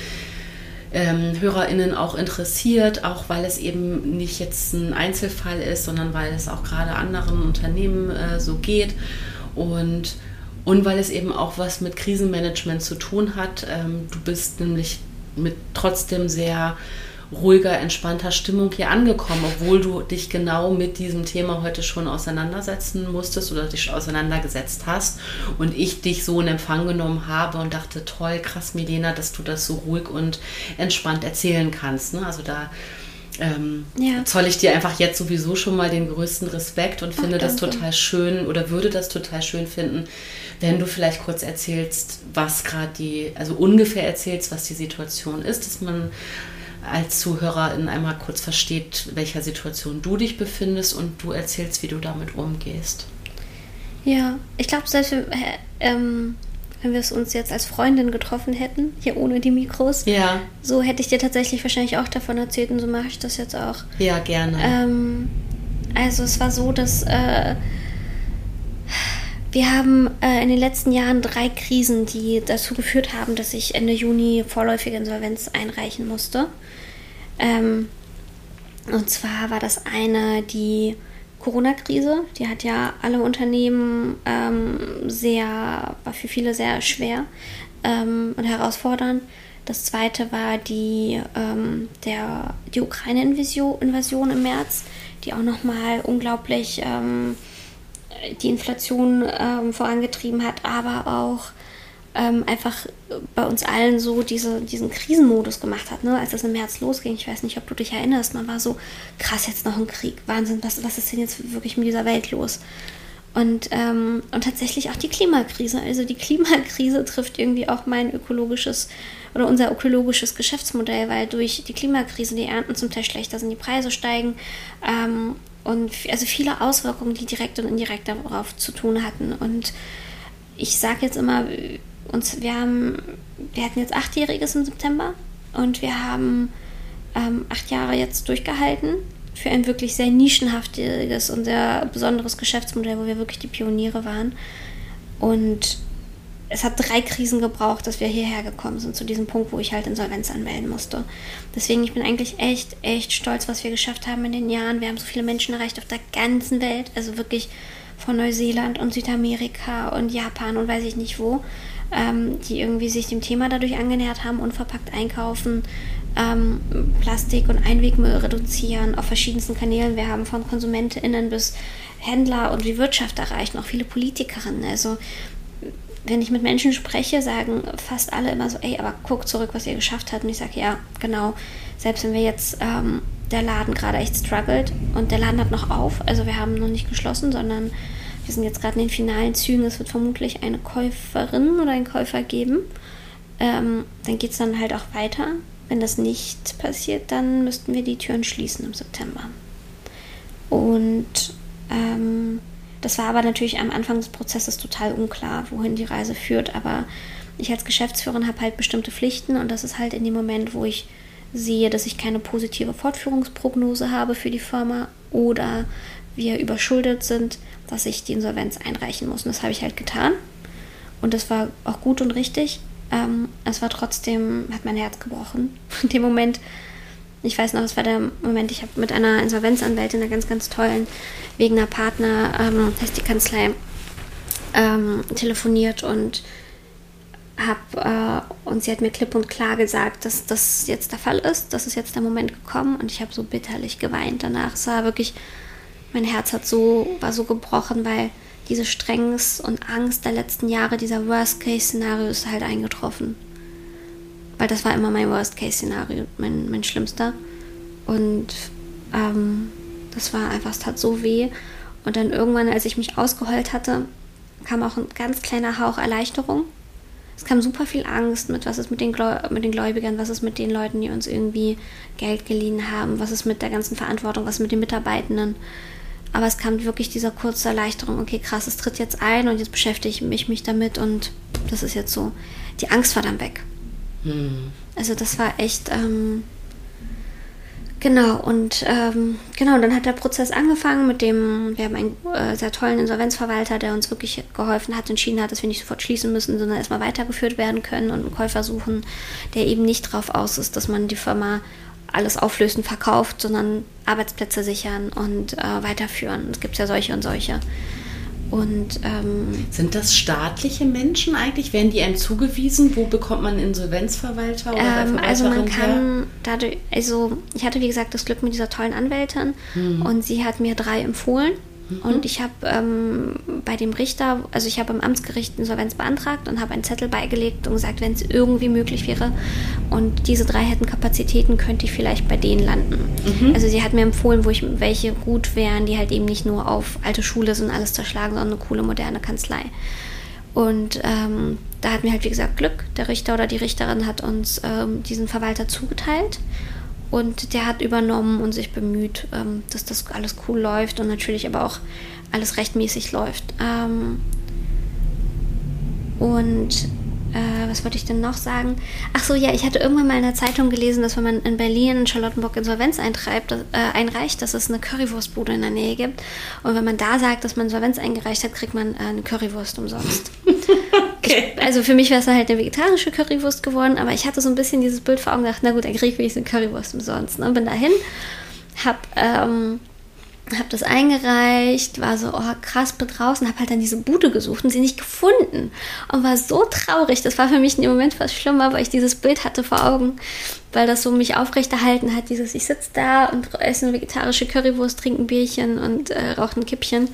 ähm, HörerInnen auch interessiert, auch weil es eben nicht jetzt ein Einzelfall ist, sondern weil es auch gerade anderen Unternehmen äh, so geht und, und weil es eben auch was mit Krisenmanagement zu tun hat. Ähm, du bist nämlich mit trotzdem sehr ruhiger, entspannter Stimmung hier angekommen, obwohl du dich genau mit diesem Thema heute schon auseinandersetzen musstest oder dich auseinandergesetzt hast und ich dich so in Empfang genommen habe und dachte, toll, krass, Milena, dass du das so ruhig und entspannt erzählen kannst. Ne? Also da ähm, ja. zoll ich dir einfach jetzt sowieso schon mal den größten Respekt und finde Ach, das total schön oder würde das total schön finden, wenn du vielleicht kurz erzählst, was gerade die, also ungefähr erzählst, was die Situation ist, dass man als Zuhörerin einmal kurz versteht, in welcher Situation du dich befindest und du erzählst, wie du damit umgehst. Ja, ich glaube, selbst äh, ähm, wenn wir es uns jetzt als Freundin getroffen hätten, hier ohne die Mikros, ja. so hätte ich dir tatsächlich wahrscheinlich auch davon erzählt und so mache ich das jetzt auch. Ja, gerne. Ähm, also es war so, dass äh, wir haben äh, in den letzten Jahren drei Krisen, die dazu geführt haben, dass ich Ende Juni vorläufige Insolvenz einreichen musste. Ähm, und zwar war das eine die Corona-Krise. Die hat ja alle Unternehmen ähm, sehr, war für viele sehr schwer ähm, und herausfordernd. Das zweite war die, ähm, der, die Ukraine-Invasion im März, die auch nochmal unglaublich ähm, die Inflation ähm, vorangetrieben hat, aber auch ähm, einfach bei uns allen so diese, diesen Krisenmodus gemacht hat, ne? als das im März losging. Ich weiß nicht, ob du dich erinnerst, man war so, krass, jetzt noch ein Krieg, Wahnsinn, was, was ist denn jetzt wirklich mit dieser Welt los? Und, ähm, und tatsächlich auch die Klimakrise. Also die Klimakrise trifft irgendwie auch mein ökologisches oder unser ökologisches Geschäftsmodell, weil durch die Klimakrise die Ernten zum Teil schlechter sind, die Preise steigen ähm, und also viele Auswirkungen, die direkt und indirekt darauf zu tun hatten. Und ich sage jetzt immer, uns, wir haben, wir hatten jetzt achtjähriges im September und wir haben ähm, acht Jahre jetzt durchgehalten für ein wirklich sehr nischenhaftiges und sehr besonderes Geschäftsmodell, wo wir wirklich die Pioniere waren. Und es hat drei Krisen gebraucht, dass wir hierher gekommen sind, zu diesem Punkt, wo ich halt Insolvenz anmelden musste. Deswegen, ich bin eigentlich echt, echt stolz, was wir geschafft haben in den Jahren. Wir haben so viele Menschen erreicht auf der ganzen Welt, also wirklich von Neuseeland und Südamerika und Japan und weiß ich nicht wo ähm, die irgendwie sich dem Thema dadurch angenähert haben, unverpackt einkaufen, ähm, Plastik- und Einwegmüll reduzieren auf verschiedensten Kanälen. Wir haben von KonsumentInnen bis Händler und die Wirtschaft erreicht, auch viele Politikerinnen. Also wenn ich mit Menschen spreche, sagen fast alle immer so, ey, aber guck zurück, was ihr geschafft habt. Und ich sage, ja, genau. Selbst wenn wir jetzt ähm, der Laden gerade echt struggelt und der Laden hat noch auf, also wir haben noch nicht geschlossen, sondern wir sind jetzt gerade in den finalen Zügen. Es wird vermutlich eine Käuferin oder einen Käufer geben. Ähm, dann geht es dann halt auch weiter. Wenn das nicht passiert, dann müssten wir die Türen schließen im September. Und ähm, das war aber natürlich am Anfang des Prozesses total unklar, wohin die Reise führt. Aber ich als Geschäftsführerin habe halt bestimmte Pflichten und das ist halt in dem Moment, wo ich sehe, dass ich keine positive Fortführungsprognose habe für die Firma oder wir überschuldet sind, dass ich die Insolvenz einreichen muss. Und das habe ich halt getan. Und das war auch gut und richtig. Ähm, es war trotzdem, hat mein Herz gebrochen. <laughs> In dem Moment, ich weiß noch, es war der Moment, ich habe mit einer Insolvenzanwältin, einer ganz, ganz tollen Wegener Partner, ähm, heißt die Kanzlei, ähm, telefoniert und habe äh, und sie hat mir klipp und klar gesagt, dass das jetzt der Fall ist, das ist jetzt der Moment gekommen und ich habe so bitterlich geweint danach. Es war wirklich mein Herz hat so, war so gebrochen, weil diese Strengnis und Angst der letzten Jahre, dieser Worst-Case-Szenario ist halt eingetroffen. Weil das war immer mein Worst-Case-Szenario, mein, mein schlimmster. Und ähm, das war einfach, es tat so weh. Und dann irgendwann, als ich mich ausgeheult hatte, kam auch ein ganz kleiner Hauch Erleichterung. Es kam super viel Angst mit, was ist mit den, mit den Gläubigern, was ist mit den Leuten, die uns irgendwie Geld geliehen haben, was ist mit der ganzen Verantwortung, was ist mit den Mitarbeitenden. Aber es kam wirklich dieser kurze Erleichterung, okay, krass, es tritt jetzt ein und jetzt beschäftige ich mich damit und das ist jetzt so. Die Angst war dann weg. Mhm. Also das war echt ähm, Genau, und ähm, genau, dann hat der Prozess angefangen mit dem, wir haben einen äh, sehr tollen Insolvenzverwalter, der uns wirklich geholfen hat, entschieden hat, dass wir nicht sofort schließen müssen, sondern erstmal weitergeführt werden können und einen Käufer suchen, der eben nicht darauf aus ist, dass man die Firma alles auflösen, verkauft, sondern Arbeitsplätze sichern und äh, weiterführen. Es gibt ja solche und solche. Und, ähm, Sind das staatliche Menschen eigentlich? Werden die einem zugewiesen? Wo bekommt man Insolvenzverwalter oder ähm, Also man kann dadurch, also ich hatte wie gesagt das Glück mit dieser tollen Anwältin mhm. und sie hat mir drei empfohlen. Mhm. Und ich habe ähm, bei dem Richter, also ich habe im Amtsgericht Insolvenz beantragt und habe einen Zettel beigelegt und gesagt, wenn es irgendwie möglich wäre und diese drei hätten Kapazitäten, könnte ich vielleicht bei denen landen. Mhm. Also sie hat mir empfohlen, wo ich welche gut wären, die halt eben nicht nur auf alte Schule sind, alles zerschlagen, sondern eine coole moderne Kanzlei. Und ähm, da hatten wir halt, wie gesagt, Glück. Der Richter oder die Richterin hat uns ähm, diesen Verwalter zugeteilt. Und der hat übernommen und sich bemüht, ähm, dass das alles cool läuft und natürlich aber auch alles rechtmäßig läuft. Ähm, und äh, was wollte ich denn noch sagen? Ach so, ja, ich hatte irgendwann mal in der Zeitung gelesen, dass wenn man in Berlin Charlottenburg Insolvenz eintreibt, äh, einreicht, dass es eine Currywurstbude in der Nähe gibt. Und wenn man da sagt, dass man Insolvenz eingereicht hat, kriegt man äh, eine Currywurst umsonst. <laughs> okay. Ich, also für mich wäre es halt eine vegetarische Currywurst geworden, aber ich hatte so ein bisschen dieses Bild vor Augen gedacht, na gut, dann kriege ich eine Currywurst umsonst. Ne? Bin dahin, hab ähm, habe das eingereicht, war so, oh krass, bin draußen, habe halt dann diese Bude gesucht und sie nicht gefunden und war so traurig. Das war für mich in dem Moment fast schlimmer, weil ich dieses Bild hatte vor Augen, weil das so mich aufrechterhalten hat, dieses, ich sitze da und esse eine vegetarische Currywurst, trinke ein Bierchen und äh, rauche ein Kippchen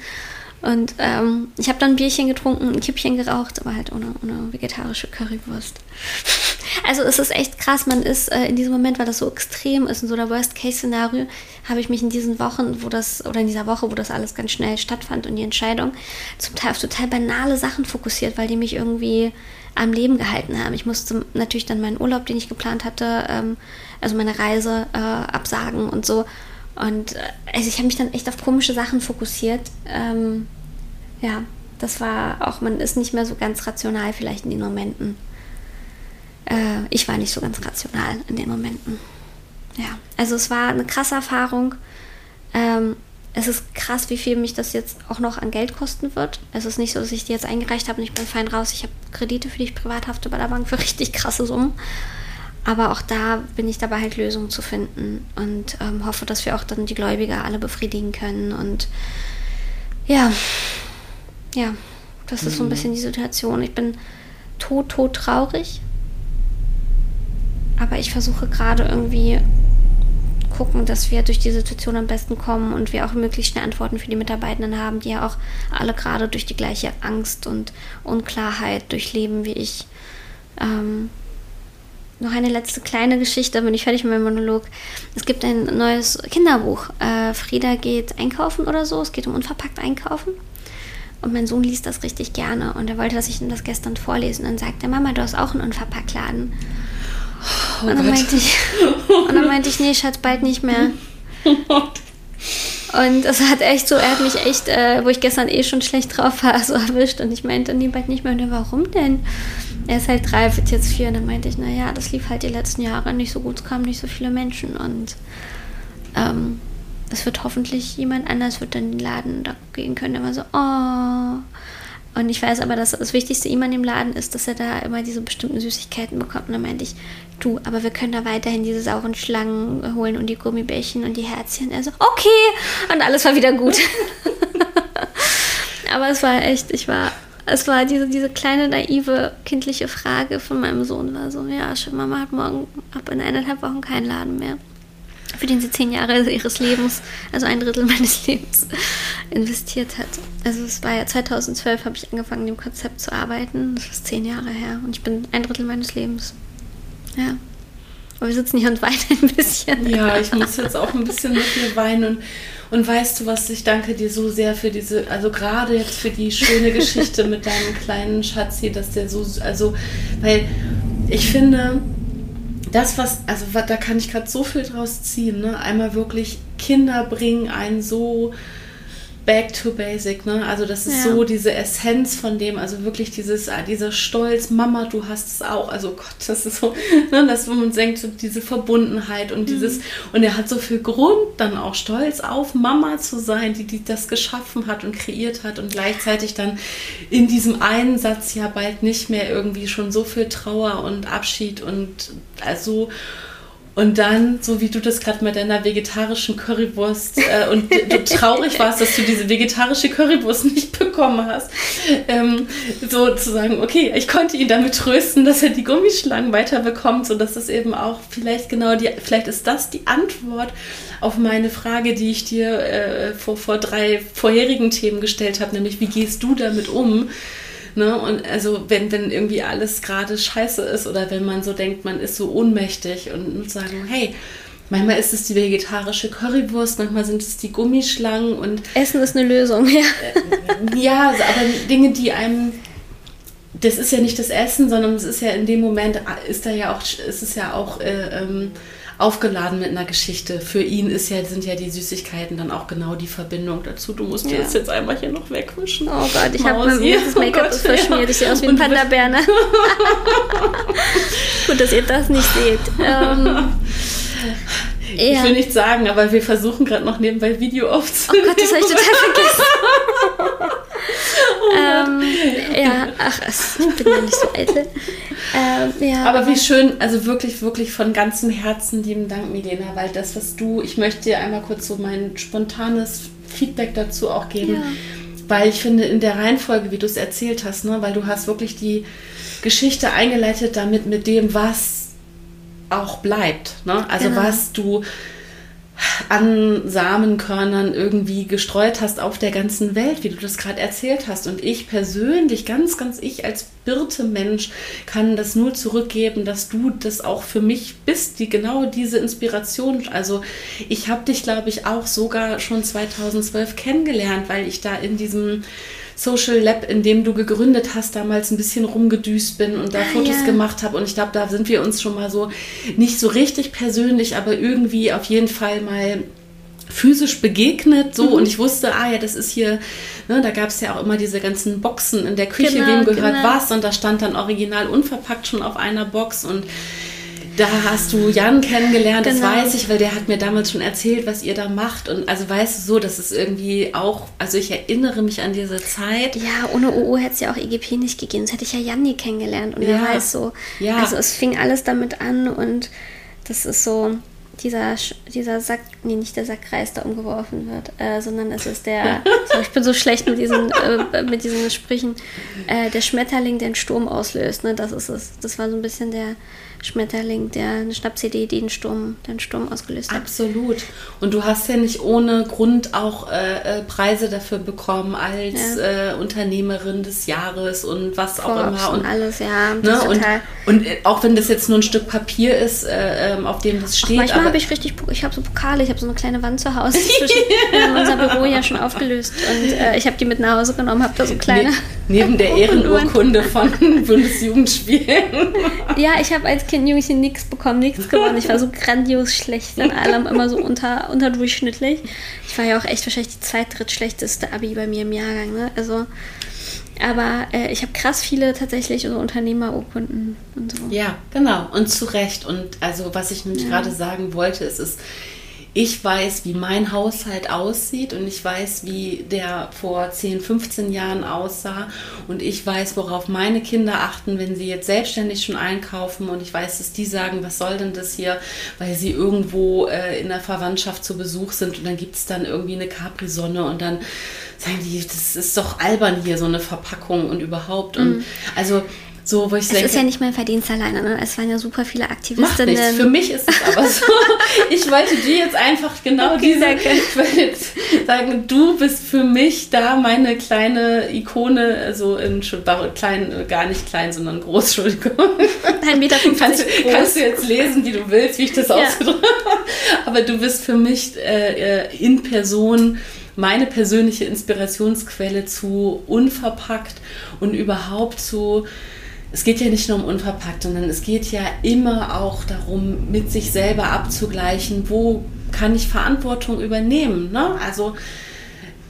und ähm, ich habe dann ein Bierchen getrunken, ein Kippchen geraucht, aber halt ohne, ohne vegetarische Currywurst. <laughs> Also es ist echt krass, man ist äh, in diesem Moment, weil das so extrem ist und so der Worst-Case-Szenario, habe ich mich in diesen Wochen, wo das, oder in dieser Woche, wo das alles ganz schnell stattfand und die Entscheidung, zum Teil auf total banale Sachen fokussiert, weil die mich irgendwie am Leben gehalten haben. Ich musste natürlich dann meinen Urlaub, den ich geplant hatte, ähm, also meine Reise äh, absagen und so. Und äh, also ich habe mich dann echt auf komische Sachen fokussiert. Ähm, ja, das war auch, man ist nicht mehr so ganz rational vielleicht in den Momenten. Äh, ich war nicht so ganz rational in den Momenten. Ja, also es war eine krasse Erfahrung. Ähm, es ist krass, wie viel mich das jetzt auch noch an Geld kosten wird. Es ist nicht so, dass ich die jetzt eingereicht habe und ich bin fein raus. Ich habe Kredite, für die ich bei der Bank für <laughs> richtig krasse Summen. Aber auch da bin ich dabei halt Lösungen zu finden und ähm, hoffe, dass wir auch dann die Gläubiger alle befriedigen können. Und ja, ja, das ist so ein mhm. bisschen die Situation. Ich bin tot, tot traurig. Aber ich versuche gerade irgendwie gucken, dass wir durch die Situation am besten kommen und wir auch möglichst schnell Antworten für die Mitarbeitenden haben, die ja auch alle gerade durch die gleiche Angst und Unklarheit durchleben wie ich. Ähm, noch eine letzte kleine Geschichte, bin ich fertig mit meinem Monolog. Es gibt ein neues Kinderbuch. Äh, Frieda geht einkaufen oder so. Es geht um unverpackt einkaufen. Und mein Sohn liest das richtig gerne und er wollte, dass ich ihm das gestern vorlese. Und dann sagt er, Mama, du hast auch einen Unverpacktladen. Oh und, dann meinte ich, und dann meinte ich, nee, Schatz, bald nicht mehr. Und es hat echt so, er hat mich echt, äh, wo ich gestern eh schon schlecht drauf war, <laughs> so erwischt. Und ich meinte, nee, bald nicht mehr. Und er, warum denn? Er ist halt drei, wird jetzt vier. Und dann meinte ich, naja, das lief halt die letzten Jahre nicht so gut. Es kamen nicht so viele Menschen. Und ähm, es wird hoffentlich jemand anders wird dann in den Laden da gehen können. War so, oh. Und ich weiß aber, dass das Wichtigste ihm an dem Laden ist, dass er da immer diese bestimmten Süßigkeiten bekommt. Und dann meinte ich, du, aber wir können da weiterhin diese sauren Schlangen holen und die Gummibärchen und die Herzchen. Er so, okay. Und alles war wieder gut. <laughs> aber es war echt, ich war, es war diese, diese kleine naive kindliche Frage von meinem Sohn war so, ja, schön, Mama hat morgen ab in eineinhalb Wochen keinen Laden mehr für den sie zehn Jahre ihres Lebens, also ein Drittel <laughs> meines Lebens, investiert hat. Also es war ja 2012 habe ich angefangen, dem Konzept zu arbeiten. Das ist zehn Jahre her und ich bin ein Drittel meines Lebens. Ja. Aber wir sitzen hier und weinen ein bisschen. Ja, ich muss jetzt auch ein bisschen mit dir weinen. Und, und weißt du was, ich danke dir so sehr für diese, also gerade jetzt für die schöne Geschichte mit deinem kleinen Schatzi, dass der so, also, weil ich finde, das, was, also da kann ich gerade so viel draus ziehen. Ne? Einmal wirklich Kinder bringen einen so back to basic, ne? Also das ist Ja. so diese Essenz von dem, also wirklich dieses, ah, dieser Stolz, Mama, du hast es auch. Also Gott, das ist so, ne, dass man denkt, so diese Verbundenheit und dieses, und er hat so viel Grund, dann auch stolz auf Mama zu sein, die, die das geschaffen hat und kreiert hat und gleichzeitig dann in diesem einen Satz ja bald nicht mehr irgendwie schon so viel Trauer und Abschied und also und dann, so wie du das gerade mit deiner vegetarischen Currywurst äh, und du traurig warst, dass du diese vegetarische Currywurst nicht bekommen hast, ähm, so zu sagen, okay, ich konnte ihn damit trösten, dass er die Gummischlangen weiterbekommt, so dass es eben auch vielleicht genau die, vielleicht ist das die Antwort auf meine Frage, die ich dir äh, vor, vor drei vorherigen Themen gestellt habe, nämlich wie gehst du damit um? Ne? Und also wenn, wenn irgendwie alles gerade scheiße ist oder wenn man so denkt, man ist so ohnmächtig und sagen, hey, manchmal ist es die vegetarische Currywurst, manchmal sind es die Gummischlangen und Essen ist eine Lösung, <laughs> ja. ja, also aber Dinge, die einem das ist ja nicht das Essen, sondern es ist ja in dem Moment, ist da ja auch, ist es ja auch äh, ähm, aufgeladen mit einer Geschichte. Für ihn ist ja, sind ja die Süßigkeiten dann auch genau die Verbindung dazu. Du musst dir Ja. das jetzt einmal hier noch wegwischen. Oh Gott, ich habe mein das Make-up Oh ist Gott, verschmiert. ja. Ich sehe aus wie ein Und du bist- Panda-Bär, ne? <laughs> Gut, dass ihr das nicht seht. Ähm, Ich ja. will nichts sagen, aber wir versuchen gerade noch nebenbei Video Oh aufzunehmen. Gott, das habe ich total vergessen. <laughs> <laughs> ähm, ja, ach, es- ich bin ja nicht so eitel. Ähm, ja, Aber wie schön, also wirklich, wirklich von ganzem Herzen lieben Dank, Milena, weil das, was du, ich möchte dir einmal kurz so mein spontanes Feedback dazu auch geben, Ja. weil ich finde, in der Reihenfolge, wie du es erzählt hast, ne, weil du hast wirklich die Geschichte eingeleitet damit mit dem, was auch bleibt, ne? also Genau. was du an Samenkörnern irgendwie gestreut hast auf der ganzen Welt, wie du das gerade erzählt hast. Und ich persönlich, ganz, ganz ich als Birte-Mensch, kann das nur zurückgeben, dass du das auch für mich bist, die genau diese Inspiration. Also ich habe dich, glaube ich, auch sogar schon 2012 kennengelernt, weil ich da in diesem Social Lab, in dem du gegründet hast, damals ein bisschen rumgedüst bin und da Ah, Fotos ja. gemacht habe. Und ich glaube, da sind wir uns schon mal so nicht so richtig persönlich, aber irgendwie auf jeden Fall mal physisch begegnet, so Mhm. und ich wusste, ah ja, das ist hier, ne, da gab es ja auch immer diese ganzen Boxen in der Küche, Genau, wem gehört genau. was und da stand dann original unverpackt schon auf einer Box und da hast du Jan kennengelernt, das Genau. weiß ich, weil der hat mir damals schon erzählt, was ihr da macht und also weißt du so, das ist irgendwie auch, also ich erinnere mich an diese Zeit. Ja, ohne OO hätte es ja auch EGP nicht gegeben. Das hätte ich ja Jan nie kennengelernt. Und Ja. wer weiß so. Ja. Also es fing alles damit an und das ist so dieser, dieser Sack, nee, nicht der Sackreis, der umgeworfen wird, äh, sondern es ist der, <laughs> so, ich bin so schlecht mit diesen, äh, mit diesen Sprüchen, äh, der Schmetterling, der einen Sturm auslöst. Ne? Das ist es. Das war so ein bisschen der Schmetterling, der eine Schnappsidee, die den Sturm, den Sturm ausgelöst hat. Absolut. Und du hast ja nicht ohne Grund auch äh, äh, Preise dafür bekommen als äh, Unternehmerin des Jahres und was auch Forbes immer. und alles, ja. Ne? Und, und äh, auch wenn das jetzt nur ein Stück Papier ist, äh, ähm, auf dem das steht. Manchmal aber- habe ich richtig, ich habe so Pokale, ich habe so eine kleine Wand zu Hause. <laughs> Zwischen, wir haben unser Büro ja schon aufgelöst und äh, ich habe die mit nach Hause genommen, habe da so kleine. Ne, neben der <laughs> Ehrenurkunde von <laughs> Bundesjugendspielen. Ja, ich habe als Kind Jungchen nichts bekommen, nichts <laughs> gewonnen. Ich war so grandios schlecht in allem, immer so unter, unterdurchschnittlich. Ich war ja auch echt wahrscheinlich die zweit-, drittschlechteste Abi bei mir im Jahrgang. Ne? Also, aber äh, ich habe krass viele tatsächlich so Unternehmerurkunden und so. Ja, genau. Und zu Recht. Und also, was ich nämlich gerade sagen wollte, ist, ist, ich weiß, wie mein Haushalt aussieht und ich weiß, wie der vor 10, 15 Jahren aussah. Und ich weiß, worauf meine Kinder achten, wenn sie jetzt selbstständig schon einkaufen. Und ich weiß, dass die sagen, was soll denn das hier, weil sie irgendwo äh, in der Verwandtschaft zu Besuch sind. Und dann gibt es dann irgendwie eine Capri-Sonne und dann sagen die, das ist doch albern hier, so eine Verpackung und überhaupt. Und also so, wo ich Es denke, ist ja nicht mein Verdienst alleine, ne? Es waren ja super viele Macht Aktivistinnen. nichts. Für mich ist es aber so. <laughs> Ich wollte dir jetzt einfach genau Okay, diese, danke. ich wollte jetzt sagen, du bist für mich da meine kleine Ikone, also in klein, gar nicht klein, sondern groß, Entschuldigung. 1,50 Meter Kannst, du- groß. kannst du jetzt lesen, wie du willst, wie ich das Ja. ausgedrückt habe. Aber du bist für mich äh, äh, in Person meine persönliche Inspirationsquelle zu unverpackt und überhaupt zu es geht ja nicht nur um unverpackt, sondern es geht ja immer auch darum, mit sich selber abzugleichen, wo kann ich Verantwortung übernehmen. Ne? Also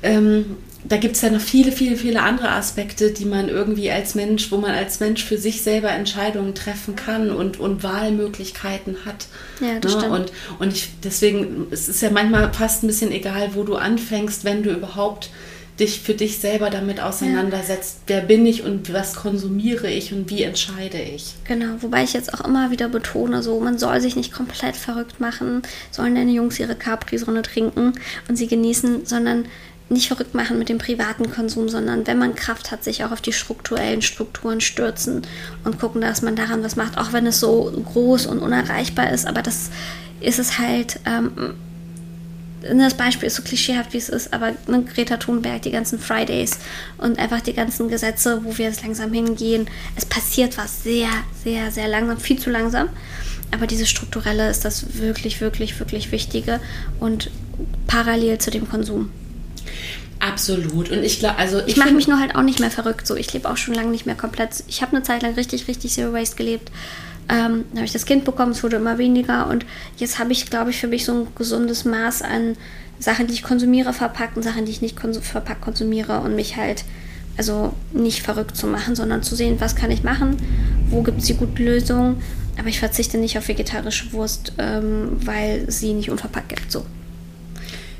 ähm, da gibt es ja noch viele, viele, viele andere Aspekte, die man irgendwie als Mensch, wo man als Mensch für sich selber Entscheidungen treffen kann und, und Wahlmöglichkeiten hat. Ja, das ne? stimmt. Und, und ich, deswegen, es ist ja manchmal fast ein bisschen egal, wo du anfängst, wenn du überhaupt dich für dich selber damit auseinandersetzt, wer bin ich und was konsumiere ich und wie entscheide ich. Genau, wobei ich jetzt auch immer wieder betone, so man soll sich nicht komplett verrückt machen, sollen deine Jungs ihre Capri-Sonne trinken und sie genießen, sondern nicht verrückt machen mit dem privaten Konsum, sondern wenn man Kraft hat, sich auch auf die strukturellen Strukturen stürzen und gucken, dass man daran was macht, auch wenn es so groß und unerreichbar ist. Aber das ist es halt. Ähm, das Beispiel ist so klischeehaft, wie es ist, aber ne, Greta Thunberg, die ganzen Fridays und einfach die ganzen Gesetze, wo wir jetzt langsam hingehen. Es passiert was sehr, sehr, sehr langsam, viel zu langsam. Aber dieses Strukturelle ist das wirklich, wirklich, wirklich Wichtige und parallel zu dem Konsum. Absolut. Und ich glaube, also Ich, ich, mache mich nur halt auch nicht mehr verrückt. So, ich lebe auch schon lange nicht mehr komplett. Ich habe eine Zeit lang richtig, richtig Zero Waste gelebt. Ähm, dann habe ich das Kind bekommen, es wurde immer weniger und jetzt habe ich, glaube ich, für mich so ein gesundes Maß an Sachen, die ich konsumiere, verpackt und Sachen, die ich nicht konsu verpackt konsumiere und mich halt also nicht verrückt zu machen, sondern zu sehen, was kann ich machen, wo gibt es die guten Lösungen. Aber ich verzichte nicht auf vegetarische Wurst, ähm, weil sie nicht unverpackt gibt. So.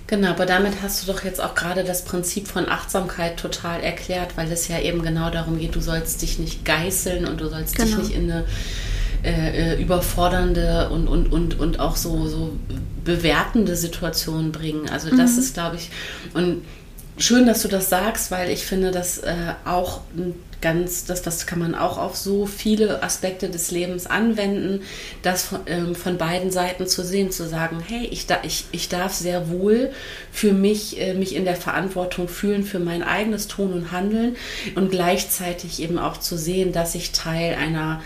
Genau, aber damit hast du doch jetzt auch gerade das Prinzip von Achtsamkeit total erklärt, weil es ja eben genau darum geht, du sollst dich nicht geißeln und du sollst dich Genau. nicht in eine äh, äh, überfordernde und, und, und, und auch so, so bewertende Situation bringen. Also das ist, glaube ich, und schön, dass du das sagst, weil ich finde, dass äh, auch ein ganz, das, das kann man auch auf so viele Aspekte des Lebens anwenden, das von, ähm, von beiden Seiten zu sehen, zu sagen, hey, ich, da, ich, ich darf sehr wohl für mich, äh, mich in der Verantwortung fühlen für mein eigenes Tun und Handeln und gleichzeitig eben auch zu sehen, dass ich Teil einer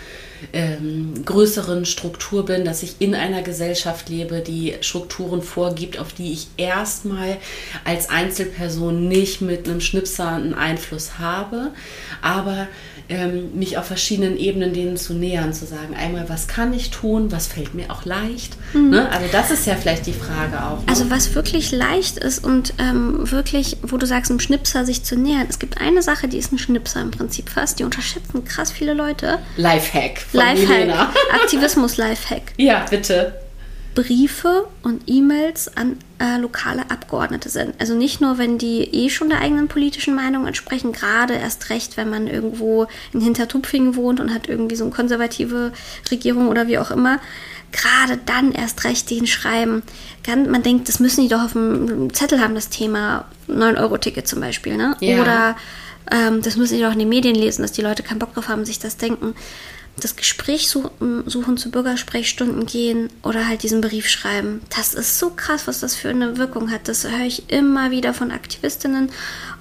ähm, größeren Struktur bin, dass ich in einer Gesellschaft lebe, die Strukturen vorgibt, auf die ich erstmal als Einzelperson nicht mit einem Schnipser einen Einfluss habe, aber ähm, mich auf verschiedenen Ebenen denen zu nähern, zu sagen, einmal, was kann ich tun, was fällt mir auch leicht. Ne? Also das ist ja vielleicht die Frage auch. Ne? Also was wirklich leicht ist und ähm, wirklich, wo du sagst, einem Schnipser sich zu nähern. Es gibt eine Sache, die ist ein Schnipser im Prinzip fast. Die unterschätzen krass viele Leute. Lifehack von Milena. Lifehack. <laughs> Aktivismus-Lifehack. Ja, bitte. Briefe und E-Mails an äh, lokale Abgeordnete sind. Also nicht nur, wenn die eh schon der eigenen politischen Meinung entsprechen, gerade erst recht, wenn man irgendwo in Hintertupfingen wohnt und hat irgendwie so eine konservative Regierung oder wie auch immer. Gerade dann erst recht den schreiben. Kann, man denkt, das müssen die doch auf dem Zettel haben, das Thema 9-Euro-Ticket zum Beispiel. Ne? Ja. Oder ähm, das müssen die doch in den Medien lesen, dass die Leute keinen Bock drauf haben, sich das denken das Gespräch suchen, suchen zu Bürgersprechstunden gehen oder halt diesen Brief schreiben. Das ist so krass, was das für eine Wirkung hat. Das höre ich immer wieder von Aktivistinnen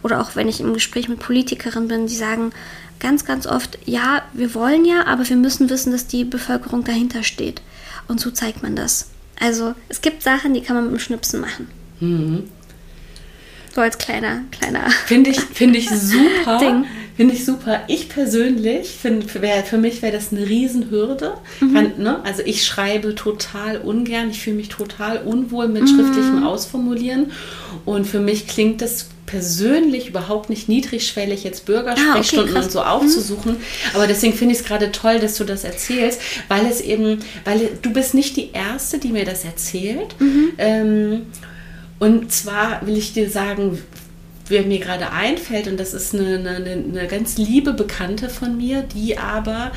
oder auch wenn ich im Gespräch mit Politikerinnen bin, die sagen ganz, ganz oft, ja, wir wollen ja, aber wir müssen wissen, dass die Bevölkerung dahinter steht. Und so zeigt man das. Also es gibt Sachen, die kann man mit dem Schnipsen machen. So als kleiner, kleiner. Finde ich, finde ich <laughs> super. Ding. Finde ich super. Ich persönlich finde, für, wär- für mich wäre das eine Riesenhürde. Kann, ne? Also ich schreibe total ungern. Ich fühle mich total unwohl mit schriftlichem Ausformulieren. Und für mich klingt das persönlich überhaupt nicht niedrigschwellig, jetzt Bürgersprechstunden krass. und so aufzusuchen. Aber deswegen finde ich es gerade toll, dass du das erzählst, weil es eben, weil du bist nicht die Erste, die mir das erzählt. Ähm, und zwar will ich dir sagen, wer mir gerade einfällt, und das ist eine, eine, eine ganz liebe Bekannte von mir, die aber,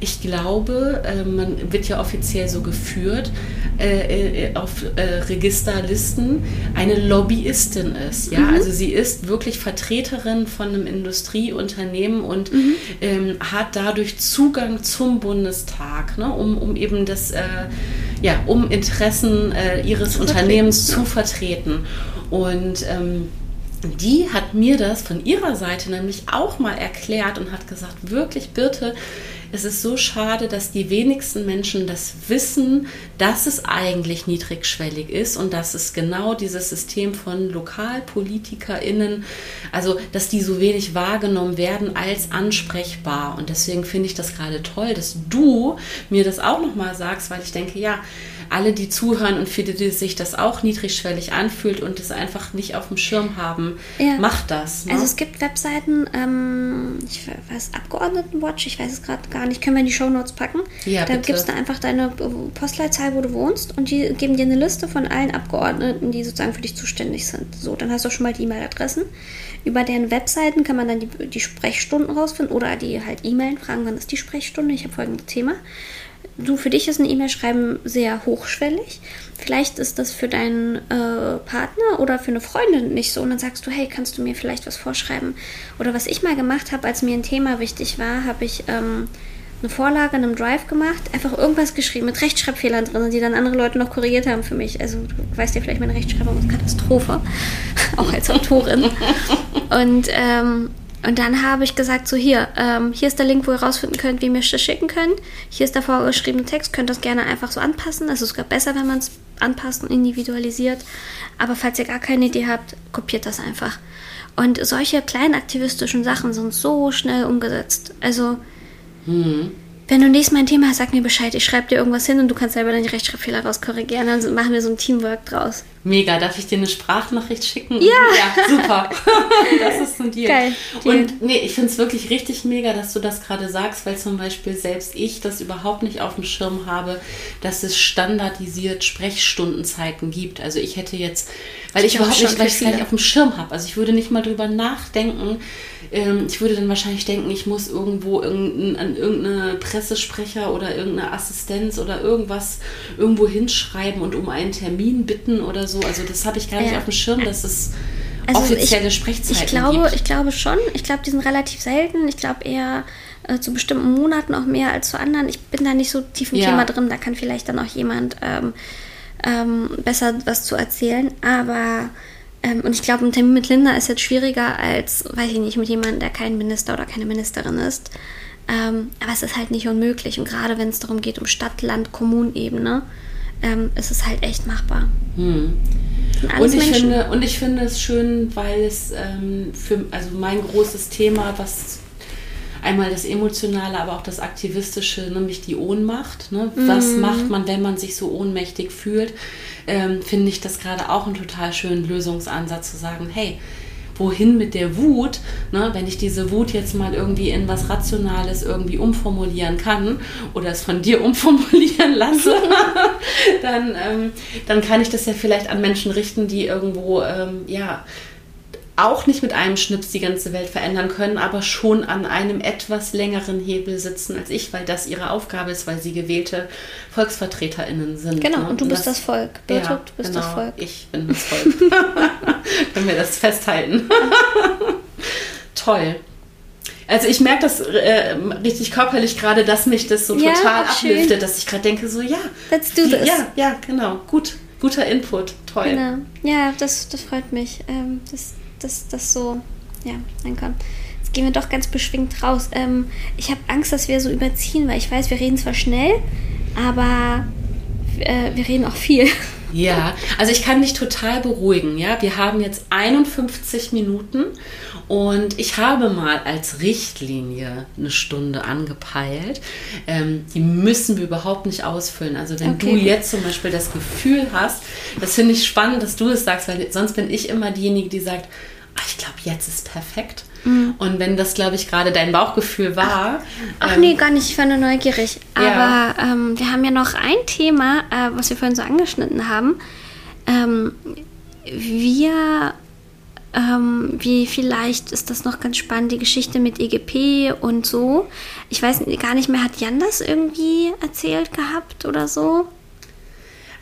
ich glaube, äh, man wird ja offiziell so geführt, äh, äh, auf Registerlisten eine Lobbyistin ist. Ja? Also sie ist wirklich Vertreterin von einem Industrieunternehmen und ähm, hat dadurch Zugang zum Bundestag, ne? um, um eben das, äh, ja, um Interessen äh, ihres Unternehmens zu vertreten. Und ähm, die hat mir das von ihrer Seite nämlich auch mal erklärt und hat gesagt, wirklich Birte, es ist so schade, dass die wenigsten Menschen das wissen, dass es eigentlich niedrigschwellig ist und dass es genau dieses System von LokalpolitikerInnen, also dass die so wenig wahrgenommen werden als ansprechbar. Und deswegen finde ich das gerade toll, dass du mir das auch nochmal sagst, weil ich denke, ja, alle, die zuhören und für die sich das auch niedrigschwellig anfühlt und es einfach nicht auf dem Schirm haben, Ja. macht das. Ne? Also es gibt Webseiten, ähm, ich weiß, Abgeordnetenwatch, ich weiß es gerade gar nicht, können wir in die Shownotes packen. Ja, da bitte. gibst du einfach deine Postleitzahl, wo du wohnst und die geben dir eine Liste von allen Abgeordneten, die sozusagen für dich zuständig sind. So, dann hast du schon mal die E-Mail-Adressen. Über deren Webseiten kann man dann die, die Sprechstunden rausfinden oder die halt E-Mailen fragen, wann ist die Sprechstunde, ich habe folgendes Thema. Du, für dich ist ein E-Mail-Schreiben sehr hochschwellig. Vielleicht ist das für deinen äh, Partner oder für eine Freundin nicht so. Und dann sagst du, hey, kannst du mir vielleicht was vorschreiben? Oder was ich mal gemacht habe, als mir ein Thema wichtig war, habe ich ähm, eine Vorlage in einem Drive gemacht, einfach irgendwas geschrieben mit Rechtschreibfehlern drin, die dann andere Leute noch korrigiert haben für mich. Also du weißt ja vielleicht, meine Rechtschreibung ist Katastrophe, <laughs> auch als Autorin. <laughs> Und, ähm, und dann habe ich gesagt, so hier, ähm, hier ist der Link, wo ihr rausfinden könnt, wie ihr mir das schicken könnt. Hier ist der vorgeschriebene Text, könnt das gerne einfach so anpassen. Das ist sogar besser, wenn man es anpasst und individualisiert. Aber falls ihr gar keine Idee habt, kopiert das einfach. Und solche kleinen aktivistischen Sachen sind so schnell umgesetzt. Also, wenn du nächstes Mal ein Thema hast, sag mir Bescheid. Ich schreibe dir irgendwas hin und du kannst selber deine Rechtschreibfehler rauskorrigieren. Dann machen wir so ein Teamwork draus. Mega, darf ich dir eine Sprachnachricht schicken? Ja. Ja, super. <laughs> das ist ein Deal. Geil. Und nee, ich finde es wirklich richtig mega, dass du das gerade sagst, weil zum Beispiel selbst ich das überhaupt nicht auf dem Schirm habe, dass es standardisiert Sprechstundenzeiten gibt. Also ich hätte jetzt, weil ich, Ich überhaupt nicht, weil ich es gar nicht auf dem Schirm habe. Also ich würde nicht mal drüber nachdenken. Ähm, ich würde dann wahrscheinlich denken, ich muss irgendwo an irgendeine Pressesprecher oder irgendeine Assistenz oder irgendwas irgendwo hinschreiben und um einen Termin bitten oder so. Also das habe ich gar nicht Ja. auf dem Schirm, dass es Also offizielle ich, Sprechzeiten ich glaube, gibt. Ich glaube schon. Ich glaube, die sind relativ selten. Ich glaube eher äh, zu bestimmten Monaten auch mehr als zu anderen. Ich bin da nicht so tief im Ja. Thema drin. Da kann vielleicht dann auch jemand ähm, ähm, besser was zu erzählen. Aber ähm, und ich glaube, ein Termin mit Linda ist jetzt schwieriger als, weiß ich nicht, mit jemandem, der kein Minister oder keine Ministerin ist. Ähm, aber es ist halt nicht unmöglich. Und gerade wenn es darum geht, um Stadt, Land, Kommunebene, ähm, ist es halt echt machbar. Hm. Und ich, Menschen. finde, und ich finde es schön, weil es ähm, für also mein großes Thema, was einmal das Emotionale, aber auch das Aktivistische, nämlich die Ohnmacht. Ne? Was Mhm. macht man, wenn man sich so ohnmächtig fühlt? Ähm, finde ich das gerade auch einen total schönen Lösungsansatz zu sagen, hey, wohin mit der Wut, ne? wenn ich diese Wut jetzt mal irgendwie in was Rationales irgendwie umformulieren kann oder es von dir <laughs> umformulieren lasse, <laughs> dann, ähm, dann kann ich das ja vielleicht an Menschen richten, die irgendwo, ähm, ja, auch nicht mit einem Schnips die ganze Welt verändern können, aber schon an einem etwas längeren Hebel sitzen als ich, weil das ihre Aufgabe ist, weil sie gewählte VolksvertreterInnen sind. Genau, ne? und du bist das Volk. Birte, ja, du bist genau, das Volk. Ich bin das Volk. <laughs> Können wir das festhalten. <laughs> Toll. Also ich merke das äh, richtig körperlich gerade, dass mich das so Ja, total schön. abliftet, dass ich gerade denke, so ja, Let's do this. ja, ja, genau, gut, guter Input, toll. Genau. Ja, das, das freut mich, ähm, dass dass das so, ja, dann komm. Jetzt gehen wir doch ganz beschwingt raus. Ähm, ich habe Angst, dass wir so überziehen, weil ich weiß, wir reden zwar schnell, aber äh, wir reden auch viel. <laughs> Ja, also ich kann dich total beruhigen. Ja, wir haben jetzt 51 Minuten und ich habe mal als Richtlinie eine Stunde angepeilt. Ähm, die müssen wir überhaupt nicht ausfüllen. Also wenn Okay, du jetzt zum Beispiel das Gefühl hast, das finde ich spannend, dass du es sagst, weil sonst bin ich immer diejenige, die sagt, ah, ich glaube, jetzt ist perfekt. Mhm. Und wenn das, glaube ich, gerade dein Bauchgefühl war, Ach ähm, nee, gar nicht, ich war nur neugierig. Ja. Aber ähm, wir haben ja noch ein Thema, äh, was wir vorhin so angeschnitten haben. Ähm, wir, ähm, wie vielleicht ist das noch ganz spannend, die Geschichte mit EGP und so. Ich weiß gar nicht mehr, hat Jan das irgendwie erzählt gehabt oder so?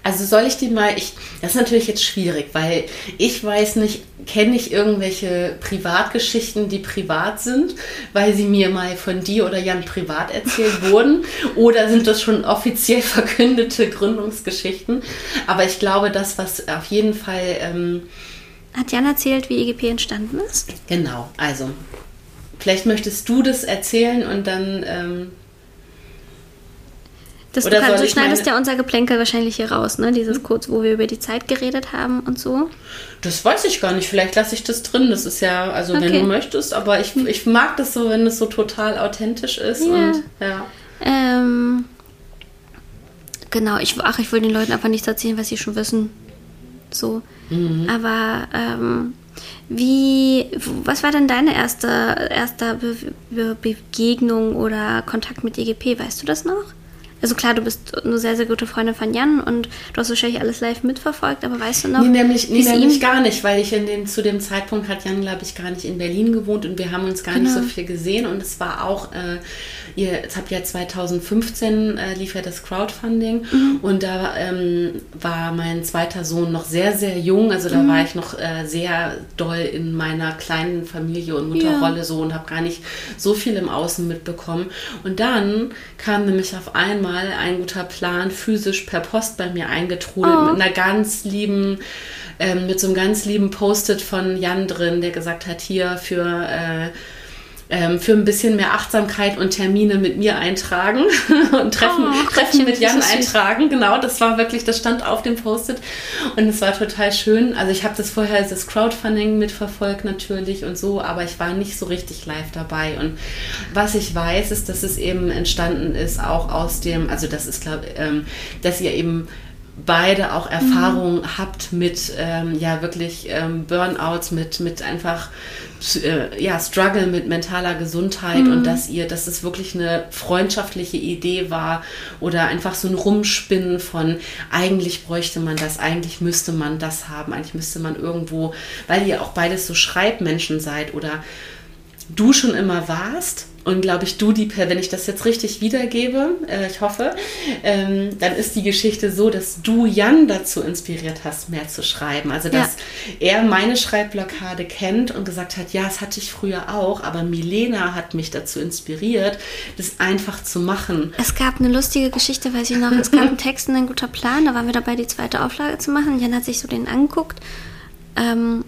Also soll ich dir mal, ich, das ist natürlich jetzt schwierig, weil ich weiß nicht, kenne ich irgendwelche Privatgeschichten, die privat sind, weil sie mir mal von dir oder Jan privat erzählt <laughs> wurden, oder sind das schon offiziell <laughs> verkündete Gründungsgeschichten? Aber ich glaube, das, was auf jeden Fall, ähm, Hat Jan erzählt, wie EGP entstanden ist? genau, also, vielleicht möchtest du das erzählen und dann, ähm, Das, Oder du, kannst, du schneidest meine- ja unser Geplänkel wahrscheinlich hier raus, ne? Dieses kurz, wo wir über die Zeit geredet haben und so. Das weiß ich gar nicht. Vielleicht lasse ich das drin. Das ist ja, also wenn Okay. du möchtest, aber ich, ich mag das so, wenn es so total authentisch ist. Ja. Und ja. Ähm, Genau, ich, ach, ich will den Leuten einfach nichts erzählen, was sie schon wissen. So. Mhm. Aber ähm, wie, was war denn deine erste, erste Be Be Begegnung oder Kontakt mit EGP? Weißt du das noch? Also klar, du bist eine sehr, sehr gute Freundin von Jan und du hast wahrscheinlich alles live mitverfolgt, aber weißt du noch? Nee, nämlich, nee, nämlich gar nicht, weil ich in dem, zu dem Zeitpunkt hat Jan, glaube ich, gar nicht in Berlin gewohnt und wir haben uns gar genau. nicht so viel gesehen und es war auch, äh, ihr jetzt habt ja 2015 äh, lief ja das Crowdfunding mhm. und da ähm, war mein zweiter Sohn noch sehr, sehr jung, also da mhm. war ich noch äh, sehr doll in meiner kleinen Familie und Mutterrolle ja. so und habe gar nicht so viel im Außen mitbekommen und dann kam nämlich auf einmal mal ein guter Plan physisch per Post bei mir eingetrudelt oh. mit einer ganz lieben, ähm, mit so einem ganz lieben Post-it von Jan drin, der gesagt hat, hier für äh, ähm, für ein bisschen mehr Achtsamkeit und Termine mit mir eintragen <laughs> und Treffen, oh, Treffen mit Jan eintragen. Genau, das war wirklich, das stand auf dem Post-it und es war total schön. Also ich habe das vorher, das Crowdfunding mitverfolgt natürlich und so, aber ich war nicht so richtig live dabei. Und was ich weiß, ist, dass es eben entstanden ist, auch aus dem, also das ist, glaube ähm, dass ihr eben beide auch Erfahrungen mhm. habt mit ähm, ja wirklich ähm, Burnouts, mit, mit einfach äh, ja, Struggle mit mentaler Gesundheit mhm. und dass ihr, dass es wirklich eine freundschaftliche Idee war oder einfach so ein Rumspinnen von eigentlich bräuchte man das, eigentlich müsste man das haben, eigentlich müsste man irgendwo, weil ihr auch beides so Schreibmenschen seid oder du schon immer warst und glaube ich, du die, wenn ich das jetzt richtig wiedergebe, äh, ich hoffe, ähm, dann ist die Geschichte so, dass du Jan dazu inspiriert hast, mehr zu schreiben. Also, dass ja. er meine Schreibblockade kennt und gesagt hat, ja, das hatte ich früher auch, aber Milena hat mich dazu inspiriert, das einfach zu machen. Es gab eine lustige Geschichte, weiß ich noch, es gab einen <laughs> Text und ein guter Plan, da waren wir dabei, die zweite Auflage zu machen. Jan hat sich so den angeguckt. Ähm,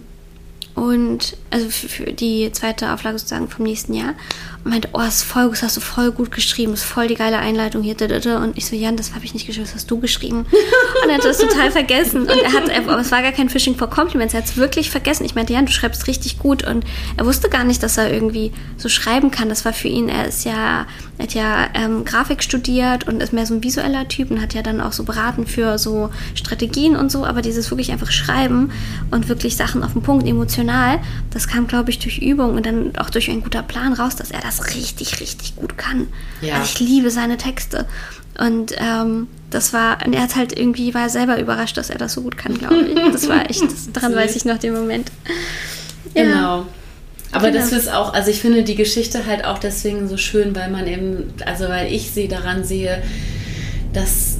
und also für, die zweite Auflage sozusagen vom nächsten Jahr und meinte, oh, das, ist voll, das hast du voll gut geschrieben, das ist voll die geile Einleitung hier. Und ich so, Jan, das habe ich nicht geschrieben, das hast du geschrieben. <laughs> Und er hat das total vergessen. Und er hat, aber es war gar kein Fishing for Compliments, er hat es wirklich vergessen. Ich meinte, Jan, du schreibst richtig gut. Und er wusste gar nicht, dass er irgendwie so schreiben kann. Das war für ihn, er ist ja, er hat ja ähm, Grafik studiert und ist mehr so ein visueller Typ und hat ja dann auch so beraten für so Strategien und so. Aber dieses wirklich einfach schreiben und wirklich Sachen auf den Punkt, emotional, das kam, glaube ich, durch Übung und dann auch durch ein guter Plan raus, dass er das das richtig, richtig gut kann. Ja. Also ich liebe seine Texte. Und ähm, das war, und er hat halt irgendwie, war selber überrascht, dass er das so gut kann, glaube ich. Das war echt, das, daran <laughs> weiß ich noch den Moment. Ja. Genau. Aber genau. das ist auch, also ich finde die Geschichte halt auch deswegen so schön, weil man eben, also weil ich sie daran sehe, dass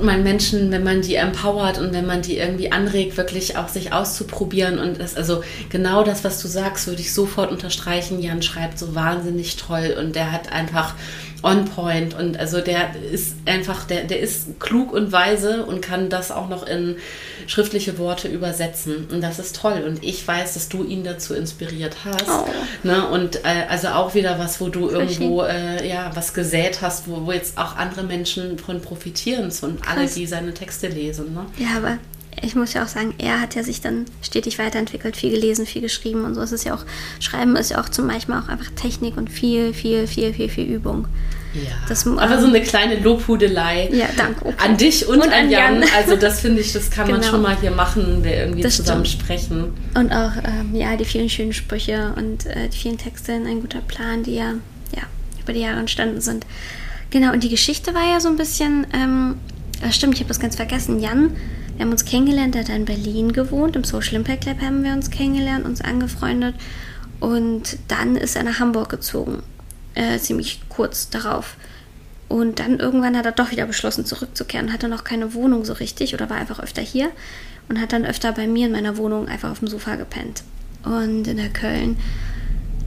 man Menschen, wenn man die empowert und wenn man die irgendwie anregt, wirklich auch sich auszuprobieren und das, also genau das, was du sagst, würde ich sofort unterstreichen. Jan schreibt so wahnsinnig toll und der hat einfach on point und also der ist einfach, der, der ist klug und weise und kann das auch noch in schriftliche Worte übersetzen und das ist toll und ich weiß, dass du ihn dazu inspiriert hast oh. ne? und äh, also auch wieder was, wo du irgendwo äh, ja was gesät hast, wo, wo jetzt auch andere Menschen von profitieren und alle, die seine Texte lesen. Ne? Ja, aber ich muss ja auch sagen, er hat ja sich dann stetig weiterentwickelt, viel gelesen, viel geschrieben und so. Es ist ja auch, Schreiben ist ja auch zum manchmal auch einfach Technik und viel, viel, viel, viel, viel Übung. Ja. Das, aber so eine kleine Lobhudelei ja, danke, okay. an dich und, und an Jan. Jan. Also das finde ich, das kann genau. man schon mal hier machen, wir irgendwie das zusammen stimmt. sprechen. Und auch ähm, ja die vielen schönen Sprüche und äh, die vielen Texte in ein guter Plan, die ja, ja über die Jahre entstanden sind. Genau, und die Geschichte war ja so ein bisschen, ähm, stimmt, ich habe das ganz vergessen. Jan wir haben uns kennengelernt, er hat in Berlin gewohnt, im Social Impact Lab haben wir uns kennengelernt, uns angefreundet und dann ist er nach Hamburg gezogen, äh, ziemlich kurz darauf. Und dann irgendwann hat er doch wieder beschlossen zurückzukehren, hatte noch keine Wohnung so richtig oder war einfach öfter hier und hat dann öfter bei mir in meiner Wohnung einfach auf dem Sofa gepennt und in der Köln.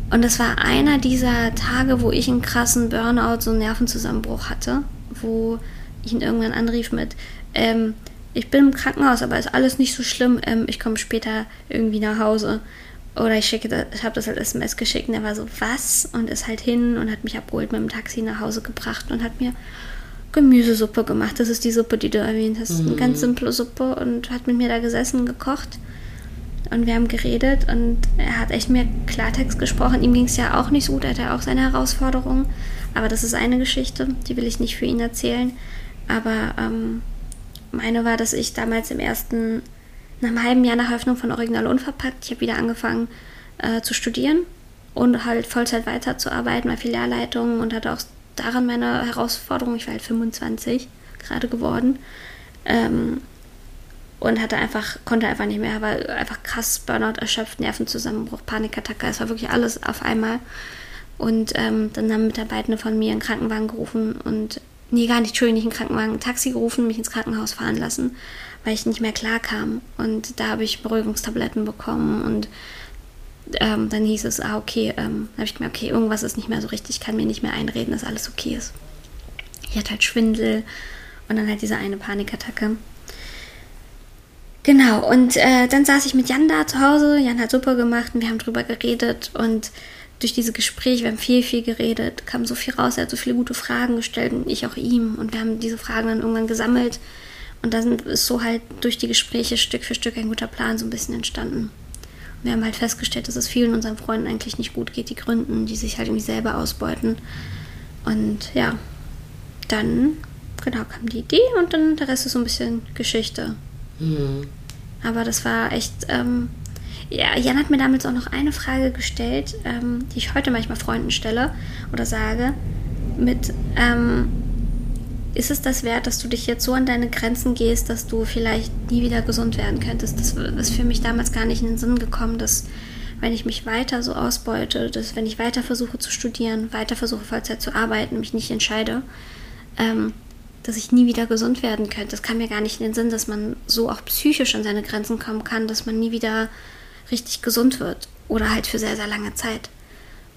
Und das war einer dieser Tage, wo ich einen krassen Burnout, so einen Nervenzusammenbruch hatte, wo ich ihn irgendwann anrief mit, ähm, ich bin im Krankenhaus, aber ist alles nicht so schlimm. Ähm, ich komme später irgendwie nach Hause. Oder ich schicke das, ich habe das als SMS geschickt und er war so, was? Und ist halt hin und hat mich abgeholt mit dem Taxi nach Hause gebracht und hat mir Gemüsesuppe gemacht. Das ist die Suppe, die du erwähnt hast. Mhm. Eine ganz simple Suppe und hat mit mir da gesessen gekocht. Und wir haben geredet und er hat echt mir Klartext gesprochen. Ihm ging es ja auch nicht so gut, er hatte auch seine Herausforderungen. Aber das ist eine Geschichte, die will ich nicht für ihn erzählen. Aber ähm, meine war, dass ich damals im ersten, nach einem halben Jahr nach Öffnung von Original Unverpackt, ich habe wieder angefangen äh, zu studieren und halt Vollzeit weiterzuarbeiten, war Filialleitung und hatte auch daran meine Herausforderung. Ich war halt 25 gerade geworden. Ähm, und hatte einfach, konnte einfach nicht mehr, war einfach krass Burnout, erschöpft, Nervenzusammenbruch, Panikattacke, es war wirklich alles auf einmal. Und ähm, dann haben Mitarbeitende von mir einen Krankenwagen gerufen und, nee, gar nicht, Entschuldigung, nicht einen Krankenwagen, ein Taxi gerufen, mich ins Krankenhaus fahren lassen, weil ich nicht mehr klar kam. Und da habe ich Beruhigungstabletten bekommen und ähm, dann hieß es, ah, okay, ähm, habe ich mir, okay, irgendwas ist nicht mehr so richtig, ich kann mir nicht mehr einreden, dass alles okay ist. Ich hatte halt Schwindel und dann halt diese eine Panikattacke. Genau, und äh, dann saß ich mit Jan da zu Hause. Jan hat super gemacht und wir haben drüber geredet. Und durch diese Gespräche, wir haben viel, viel geredet, kam so viel raus. Er hat so viele gute Fragen gestellt und ich auch ihm. Und wir haben diese Fragen dann irgendwann gesammelt. Und dann ist so halt durch die Gespräche Stück für Stück ein guter Plan so ein bisschen entstanden. Und wir haben halt festgestellt, dass es vielen unseren Freunden eigentlich nicht gut geht, die gründen, die sich halt irgendwie selber ausbeuten. Und ja, dann, genau, kam die Idee und dann der Rest ist so ein bisschen Geschichte. Mhm. Aber das war echt. Ähm, ja, Jan hat mir damals auch noch eine Frage gestellt, ähm, die ich heute manchmal Freunden stelle oder sage: mit, ähm, ist es das wert, dass du dich jetzt so an deine Grenzen gehst, dass du vielleicht nie wieder gesund werden könntest? Das ist für mich damals gar nicht in den Sinn gekommen, dass wenn ich mich weiter so ausbeute, dass wenn ich weiter versuche zu studieren, weiter versuche Vollzeit zu arbeiten, mich nicht entscheide, ähm, dass ich nie wieder gesund werden könnte. Das kam mir gar nicht in den Sinn, dass man so auch psychisch an seine Grenzen kommen kann, dass man nie wieder richtig gesund wird. Oder halt für sehr, sehr lange Zeit.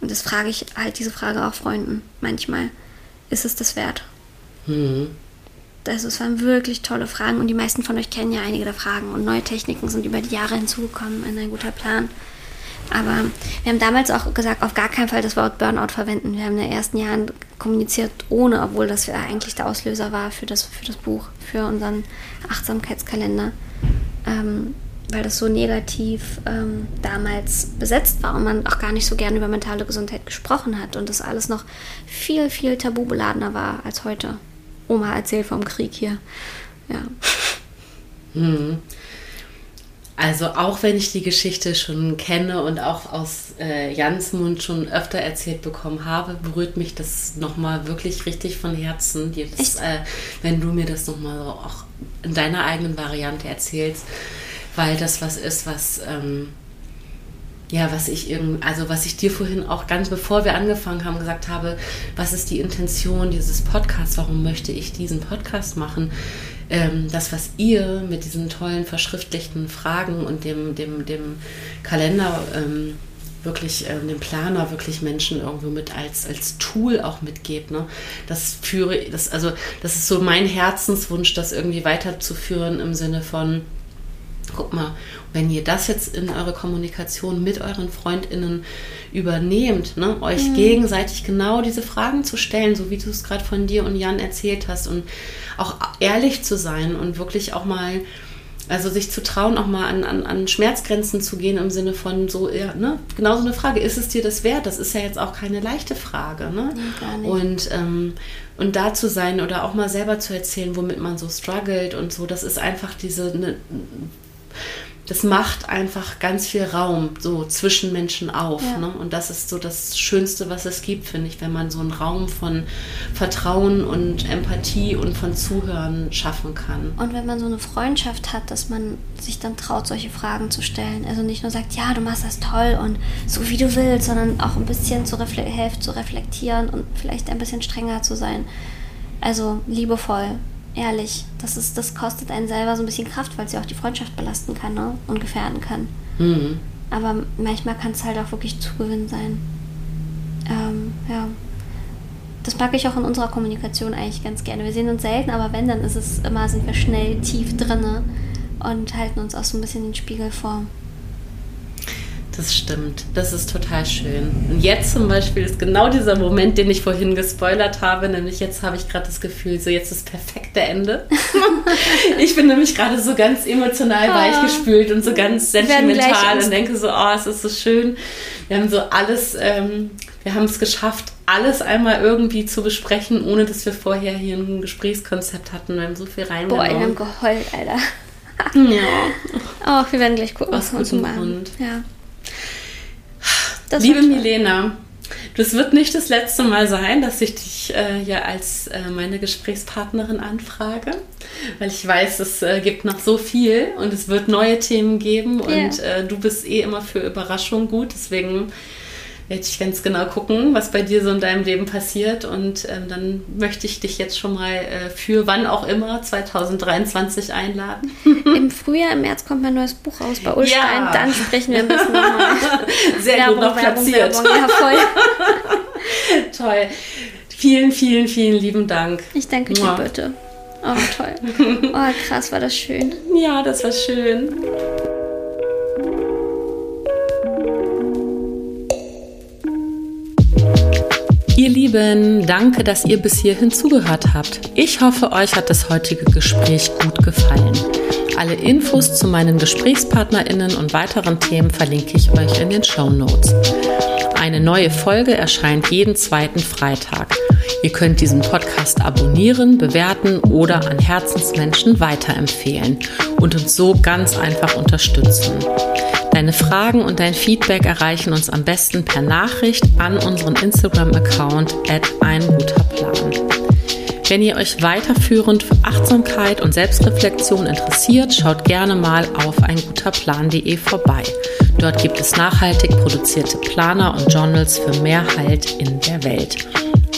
Und das frage ich halt diese Frage auch Freunden manchmal. Ist es das wert? Mhm. Also es waren wirklich tolle Fragen und die meisten von euch kennen ja einige der Fragen und neue Techniken sind über die Jahre hinzugekommen in ein guter Plan. Aber wir haben damals auch gesagt, auf gar keinen Fall das Wort Burnout verwenden. Wir haben in den ersten Jahren kommuniziert ohne, obwohl das eigentlich der Auslöser war für das, für das Buch, für unseren Achtsamkeitskalender. Ähm, weil das so negativ ähm, damals besetzt war und man auch gar nicht so gern über mentale Gesundheit gesprochen hat und das alles noch viel, viel tabubeladener war als heute. Oma erzählt vom Krieg hier. Ja. Hm. Also auch wenn ich die Geschichte schon kenne und auch aus äh, Jans Mund schon öfter erzählt bekommen habe, berührt mich das nochmal wirklich richtig von Herzen, das, äh, wenn du mir das nochmal so auch in deiner eigenen Variante erzählst, weil das was ist, was... Ähm, ja, was ich irgendwie, also was ich dir vorhin auch ganz bevor wir angefangen haben gesagt habe, was ist die Intention dieses Podcasts, warum möchte ich diesen Podcast machen? ähm, das, was ihr mit diesen tollen verschriftlichten Fragen und dem, dem, dem Kalender ähm, wirklich, äh, dem Planer wirklich Menschen irgendwo mit als, als Tool auch mitgebt. Ne? Das führe, das, also das ist so mein Herzenswunsch, das irgendwie weiterzuführen im Sinne von, guck mal, wenn ihr das jetzt in eure Kommunikation mit euren FreundInnen übernehmt, ne, euch mhm. gegenseitig genau diese Fragen zu stellen, so wie du es gerade von dir und Jan erzählt hast und auch ehrlich zu sein und wirklich auch mal, also sich zu trauen, auch mal an, an, an Schmerzgrenzen zu gehen im Sinne von so, ja, ne, genau so eine Frage, ist es dir das wert? Das ist ja jetzt auch keine leichte Frage, ne? Nee, und, ähm, und da zu sein oder auch mal selber zu erzählen, womit man so struggelt und so, das ist einfach diese, ne, das macht einfach ganz viel Raum so zwischen Menschen auf. Ja. Ne? Und das ist so das Schönste, was es gibt, finde ich, wenn man so einen Raum von Vertrauen und Empathie und von Zuhören schaffen kann. Und wenn man so eine Freundschaft hat, dass man sich dann traut, solche Fragen zu stellen. Also nicht nur sagt, ja, du machst das toll und so wie du willst, sondern auch ein bisschen zu hilft zu reflektieren und vielleicht ein bisschen strenger zu sein. Also liebevoll ehrlich. Das, ist, das kostet einen selber so ein bisschen Kraft, weil sie auch die Freundschaft belasten kann ne? und gefährden kann. Mhm. Aber manchmal kann es halt auch wirklich Zugewinn sein. Ähm, ja. Das mag ich auch in unserer Kommunikation eigentlich ganz gerne. Wir sehen uns selten, aber wenn, dann ist es immer, sind wir schnell tief drinne und halten uns auch so ein bisschen den Spiegel vor. Das stimmt. Das ist total schön. Und jetzt zum Beispiel ist genau dieser Moment, den ich vorhin gespoilert habe, nämlich jetzt habe ich gerade das Gefühl, so jetzt ist das perfekte Ende. <laughs> ich bin nämlich gerade so ganz emotional ah. weichgespült und so ganz sentimental und denke so, oh, es ist so schön. Wir haben so alles, ähm, wir haben es geschafft, alles einmal irgendwie zu besprechen, ohne dass wir vorher hier ein Gesprächskonzept hatten. Wir haben so viel reingenommen. Boah, wir haben geheult, Alter. Ja. Ach, wir werden gleich gucken, was wir uns. Grund. Ja. Das Liebe. Milena, das wird nicht das letzte Mal sein, dass ich dich äh, ja als äh, meine Gesprächspartnerin anfrage, weil ich weiß, es äh, gibt noch so viel und es wird neue Themen geben und äh, du bist eh immer für Überraschungen gut, deswegen werde ich ganz genau gucken, was bei dir so in deinem Leben passiert und ähm, dann möchte ich dich jetzt schon mal äh, für wann auch immer 2023 einladen. Im <laughs> Frühjahr, im März kommt mein neues Buch raus bei Ulstein. Ja. Dann sprechen wir ein bisschen nochmal. <laughs> Sehr gut noch platziert. Ja, voll. <laughs> Toll. Vielen, vielen, vielen lieben Dank. Ich danke dir Mua. bitte. Oh, toll. Oh, krass, war das schön. Ja, das war schön. Ihr Lieben, danke, dass ihr bis hierhin zugehört habt. Ich hoffe, euch hat das heutige Gespräch gut gefallen. Alle Infos zu meinen GesprächspartnerInnen und weiteren Themen verlinke ich euch in den Show Notes. Eine neue Folge erscheint jeden zweiten Freitag. Ihr könnt diesen Podcast abonnieren, bewerten oder an Herzensmenschen weiterempfehlen und uns so ganz einfach unterstützen. Deine Fragen und dein Feedback erreichen uns am besten per Nachricht an unseren Instagram-Account at ein guter Plan. Wenn ihr euch weiterführend für Achtsamkeit und Selbstreflexion interessiert, schaut gerne mal auf einguterplan.de vorbei. Dort gibt es nachhaltig produzierte Planer und Journals für mehr Halt in der Welt.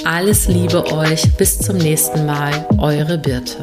Alles Liebe euch, bis zum nächsten Mal, eure Birte.